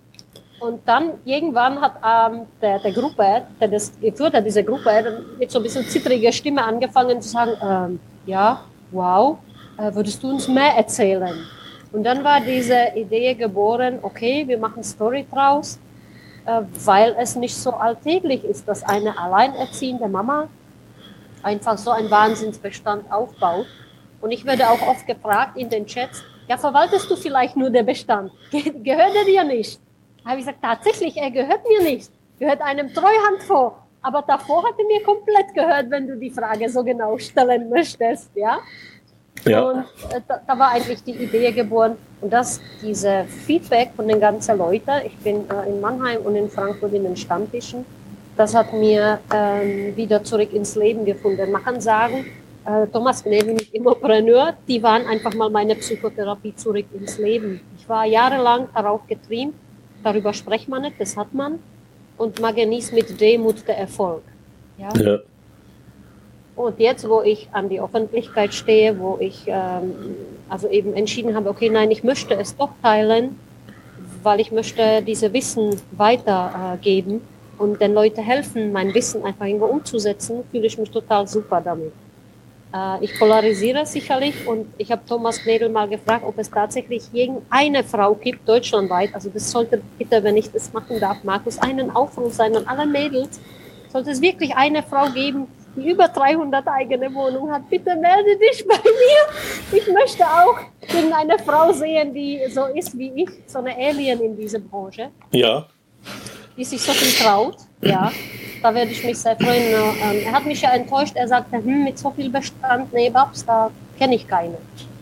Und dann irgendwann hat ähm, der, der Gruppe, der das geführt hat, diese Gruppe, mit so ein bisschen zittriger Stimme angefangen zu sagen, ähm, ja, wow, äh, würdest du uns mehr erzählen? Und dann war diese Idee geboren, okay, wir machen Story draus, äh, weil es nicht so alltäglich ist, dass eine alleinerziehende Mama einfach so einen Wahnsinnsbestand aufbaut. Und ich werde auch oft gefragt in den Chats, ja, verwaltest du vielleicht nur den Bestand? [laughs] Ge gehört er dir nicht? habe ich gesagt, tatsächlich, er gehört mir nicht. Gehört einem Treuhandfonds. Aber davor hat er mir komplett gehört, wenn du die Frage so genau stellen möchtest, ja? Ja. Und äh, da, da, war eigentlich die Idee geboren. Und das, diese Feedback von den ganzen Leuten, ich bin äh, in Mannheim und in Frankfurt in den Stammtischen, das hat mir ähm, wieder zurück ins Leben gefunden. Man kann sagen, äh, Thomas Gnevin, Immopreneur, die waren einfach mal meine Psychotherapie zurück ins Leben. Ich war jahrelang darauf getrieben, darüber spricht man nicht, das hat man. Und man genießt mit Demut der Erfolg. Ja? ja. Und jetzt, wo ich an die Öffentlichkeit stehe, wo ich ähm, also eben entschieden habe, okay, nein, ich möchte es doch teilen, weil ich möchte diese Wissen weitergeben äh, und den Leuten helfen, mein Wissen einfach irgendwo umzusetzen, fühle ich mich total super damit. Äh, ich polarisiere sicherlich und ich habe Thomas Knedel mal gefragt, ob es tatsächlich irgendeine Frau gibt, deutschlandweit, also das sollte bitte, wenn ich das machen darf, Markus, einen Aufruf sein an alle Mädels, sollte es wirklich eine Frau geben, die über 300 eigene Wohnungen hat, bitte melde dich bei mir. Ich möchte auch eine Frau sehen, die so ist wie ich, so eine Alien in dieser Branche. Ja. Die sich so viel traut, ja. Da werde ich mich sehr freuen. Ähm, er hat mich ja enttäuscht. Er sagte, hm, mit so viel Bestand, nee, Babs, da kenne ich keine.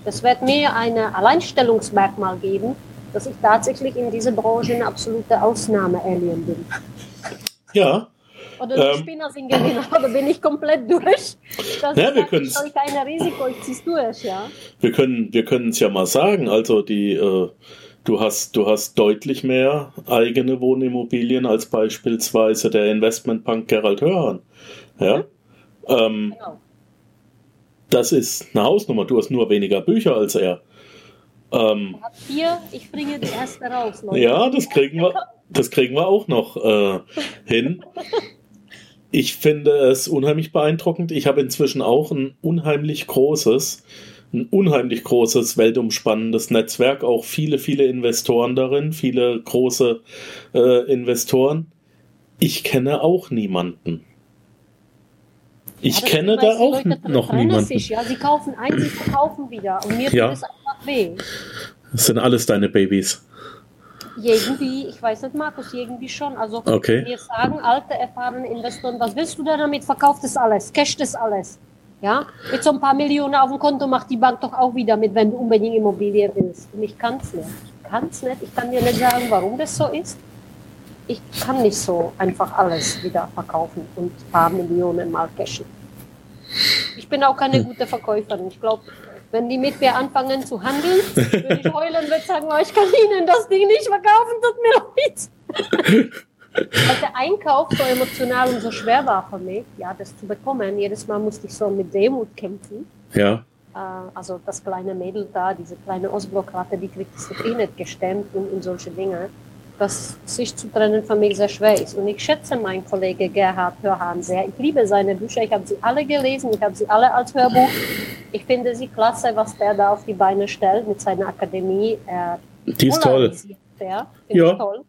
Das wird mir ein Alleinstellungsmerkmal geben, dass ich tatsächlich in dieser Branche eine absolute Ausnahme-Alien bin. Ja. Oder die ähm, Spinner sind Gewinner, oder [laughs] bin ich komplett durch? Das ja, wir können es. kein Risiko, ich zieh's durch, ja. Wir können, wir können es ja mal sagen. Also die, äh, Du hast, du hast deutlich mehr eigene Wohnimmobilien als beispielsweise der Investmentbank Gerald Hörhan. Ja? Mhm. Ähm, genau. Das ist eine Hausnummer. Du hast nur weniger Bücher als er. Ähm, vier, ich bringe die erste raus. Leute. Ja, das kriegen wir, das kriegen wir auch noch äh, hin. [laughs] Ich finde es unheimlich beeindruckend. Ich habe inzwischen auch ein unheimlich großes ein unheimlich großes, weltumspannendes Netzwerk, auch viele, viele Investoren darin, viele große äh, Investoren. Ich kenne auch niemanden. Ich ja, kenne da auch noch niemanden. Ja, sie kaufen ein, sie verkaufen wieder. Und mir ja. tut es einfach weh. Das sind alles deine Babys. Irgendwie, ich weiß nicht, Markus, irgendwie schon. Also okay. wir sagen, alte, erfahrene Investoren, was willst du da damit? Verkauft das alles, cash das alles. Ja, mit so ein paar Millionen auf dem Konto macht die Bank doch auch wieder mit, wenn du unbedingt Immobilie willst. Und ich kann es nicht. Ich kann es nicht. Ich kann dir nicht sagen, warum das so ist. Ich kann nicht so einfach alles wieder verkaufen und ein paar Millionen mal cashen. Ich bin auch keine gute Verkäuferin. Ich glaube, wenn die mit mir anfangen zu handeln, würde ich heulen und sagen, oh, ich kann ihnen das Ding nicht verkaufen, tut mir leid. Weil der Einkauf so emotional und so schwer war für mich, ja, das zu bekommen. Jedes Mal musste ich so mit Demut kämpfen. Ja. Äh, also das kleine Mädel da, diese kleine Ostblockate, die kriegt es eh nicht gestemmt und, und solche Dinge. Dass sich zu trennen für mich sehr schwer ist. Und ich schätze meinen Kollege Gerhard Hörhan sehr. Ich liebe seine Bücher. Ich habe sie alle gelesen. Ich habe sie alle als Hörbuch. Ich finde sie klasse, was der da auf die Beine stellt mit seiner Akademie. Er die ist toll. Der, ja. toll.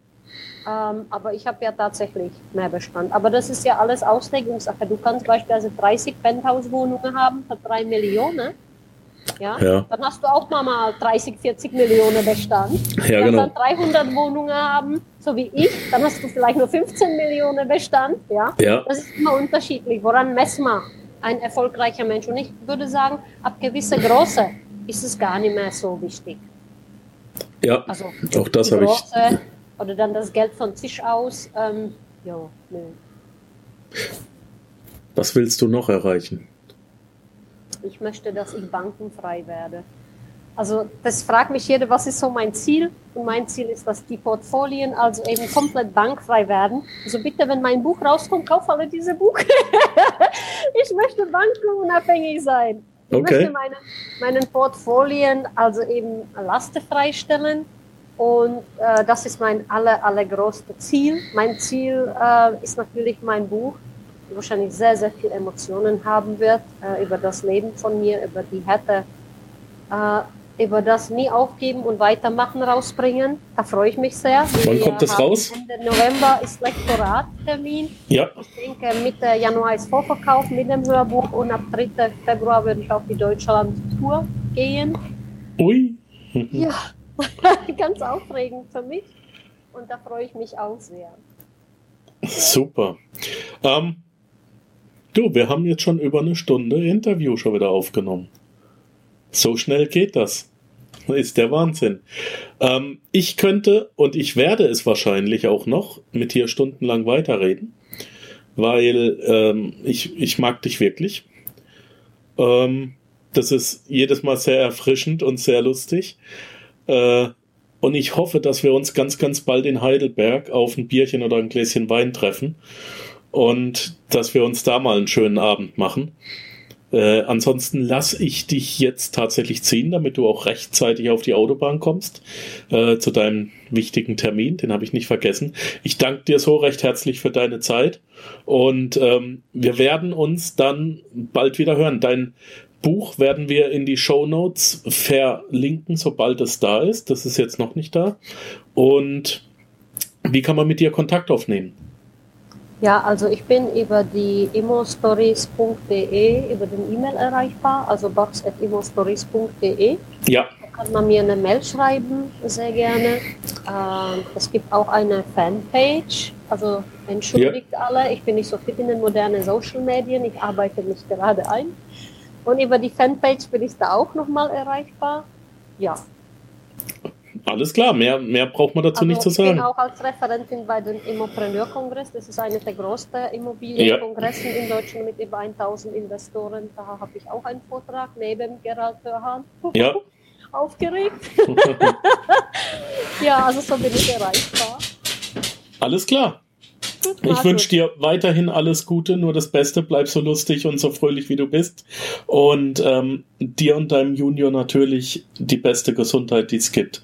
Ähm, aber ich habe ja tatsächlich mehr Bestand. Aber das ist ja alles Auslegungssache. Du kannst beispielsweise 30 Penthouse-Wohnungen haben für 3 Millionen. Ja? ja? Dann hast du auch mal 30, 40 Millionen Bestand. Ja, Wenn genau. dann 300 Wohnungen haben, so wie ich, dann hast du vielleicht nur 15 Millionen Bestand. Ja? ja. Das ist immer unterschiedlich. Woran messen wir ein erfolgreicher Mensch? Und ich würde sagen, ab gewisser Größe ist es gar nicht mehr so wichtig. Ja, also, auch das habe ich oder dann das Geld von Tisch aus. Ähm, ja, nö. Was willst du noch erreichen? Ich möchte, dass ich bankenfrei werde. Also das fragt mich jeder, was ist so mein Ziel? Und mein Ziel ist, dass die Portfolien also eben komplett bankfrei werden. Also bitte, wenn mein Buch rauskommt, kauf alle diese Buch. [laughs] ich möchte bankenunabhängig sein. Ich Okay. möchte meine, meinen Portfolien also eben lastefrei stellen. Und äh, das ist mein aller, allergrößtes Ziel. Mein Ziel äh, ist natürlich mein Buch, wahrscheinlich sehr, sehr viel Emotionen haben wird äh, über das Leben von mir, über die Härte, äh, über das nie aufgeben und weitermachen rausbringen. Da freue ich mich sehr. Wann kommt das raus? Ende November ist Lektorattermin. Ja, Ich denke, Mitte Januar ist Vorverkauf mit dem Hörbuch und ab 3. Februar würde ich auf die Deutschland-Tour gehen. ui. Ja, [laughs] ganz aufregend für mich und da freue ich mich auch sehr. Super. Ähm, du, wir haben jetzt schon über eine Stunde Interview schon wieder aufgenommen. So schnell geht das. Ist der Wahnsinn. Ähm, ich könnte und ich werde es wahrscheinlich auch noch mit dir stundenlang weiterreden, weil ähm, ich, ich mag dich wirklich. Ähm, das ist jedes Mal sehr erfrischend und sehr lustig. Äh, und ich hoffe, dass wir uns ganz, ganz bald in Heidelberg auf ein Bierchen oder ein Gläschen Wein treffen und dass wir uns da mal einen schönen Abend machen. Äh, ansonsten lasse ich dich jetzt tatsächlich ziehen, damit du auch rechtzeitig auf die Autobahn kommst äh, zu deinem wichtigen Termin. Den habe ich nicht vergessen. Ich danke dir so recht herzlich für deine Zeit und ähm, wir werden uns dann bald wieder hören. Dein Buch werden wir in die Show Notes verlinken, sobald es da ist. Das ist jetzt noch nicht da. Und wie kann man mit dir Kontakt aufnehmen? Ja, also ich bin über die immostories.de, über den E-Mail erreichbar, also box.immostories.de. Ja, Da kann man mir eine Mail schreiben, sehr gerne. Ähm, es gibt auch eine Fanpage, also entschuldigt alle, ich bin nicht so fit in den modernen Social Medien, ich arbeite mich gerade ein. Und über die Fanpage bin ich da auch nochmal erreichbar. Ja, alles klar. Mehr, mehr braucht man dazu also nicht zu ich bin sagen. auch als Referentin bei dem Immopreneur-Kongress. Das ist einer der größten Immobilienkongresse in Deutschland mit über 1000 Investoren. Da habe ich auch einen Vortrag neben Gerald Hörhan. Ja, [laughs] Aufgeregt. [laughs] [laughs] ja, also so bin ich erreichbar. alles klar. Ich wünsche dir weiterhin alles Gute, nur das Beste. Bleib so lustig und so fröhlich, wie du bist. Und ähm, dir und deinem Junior natürlich die beste Gesundheit, die es gibt.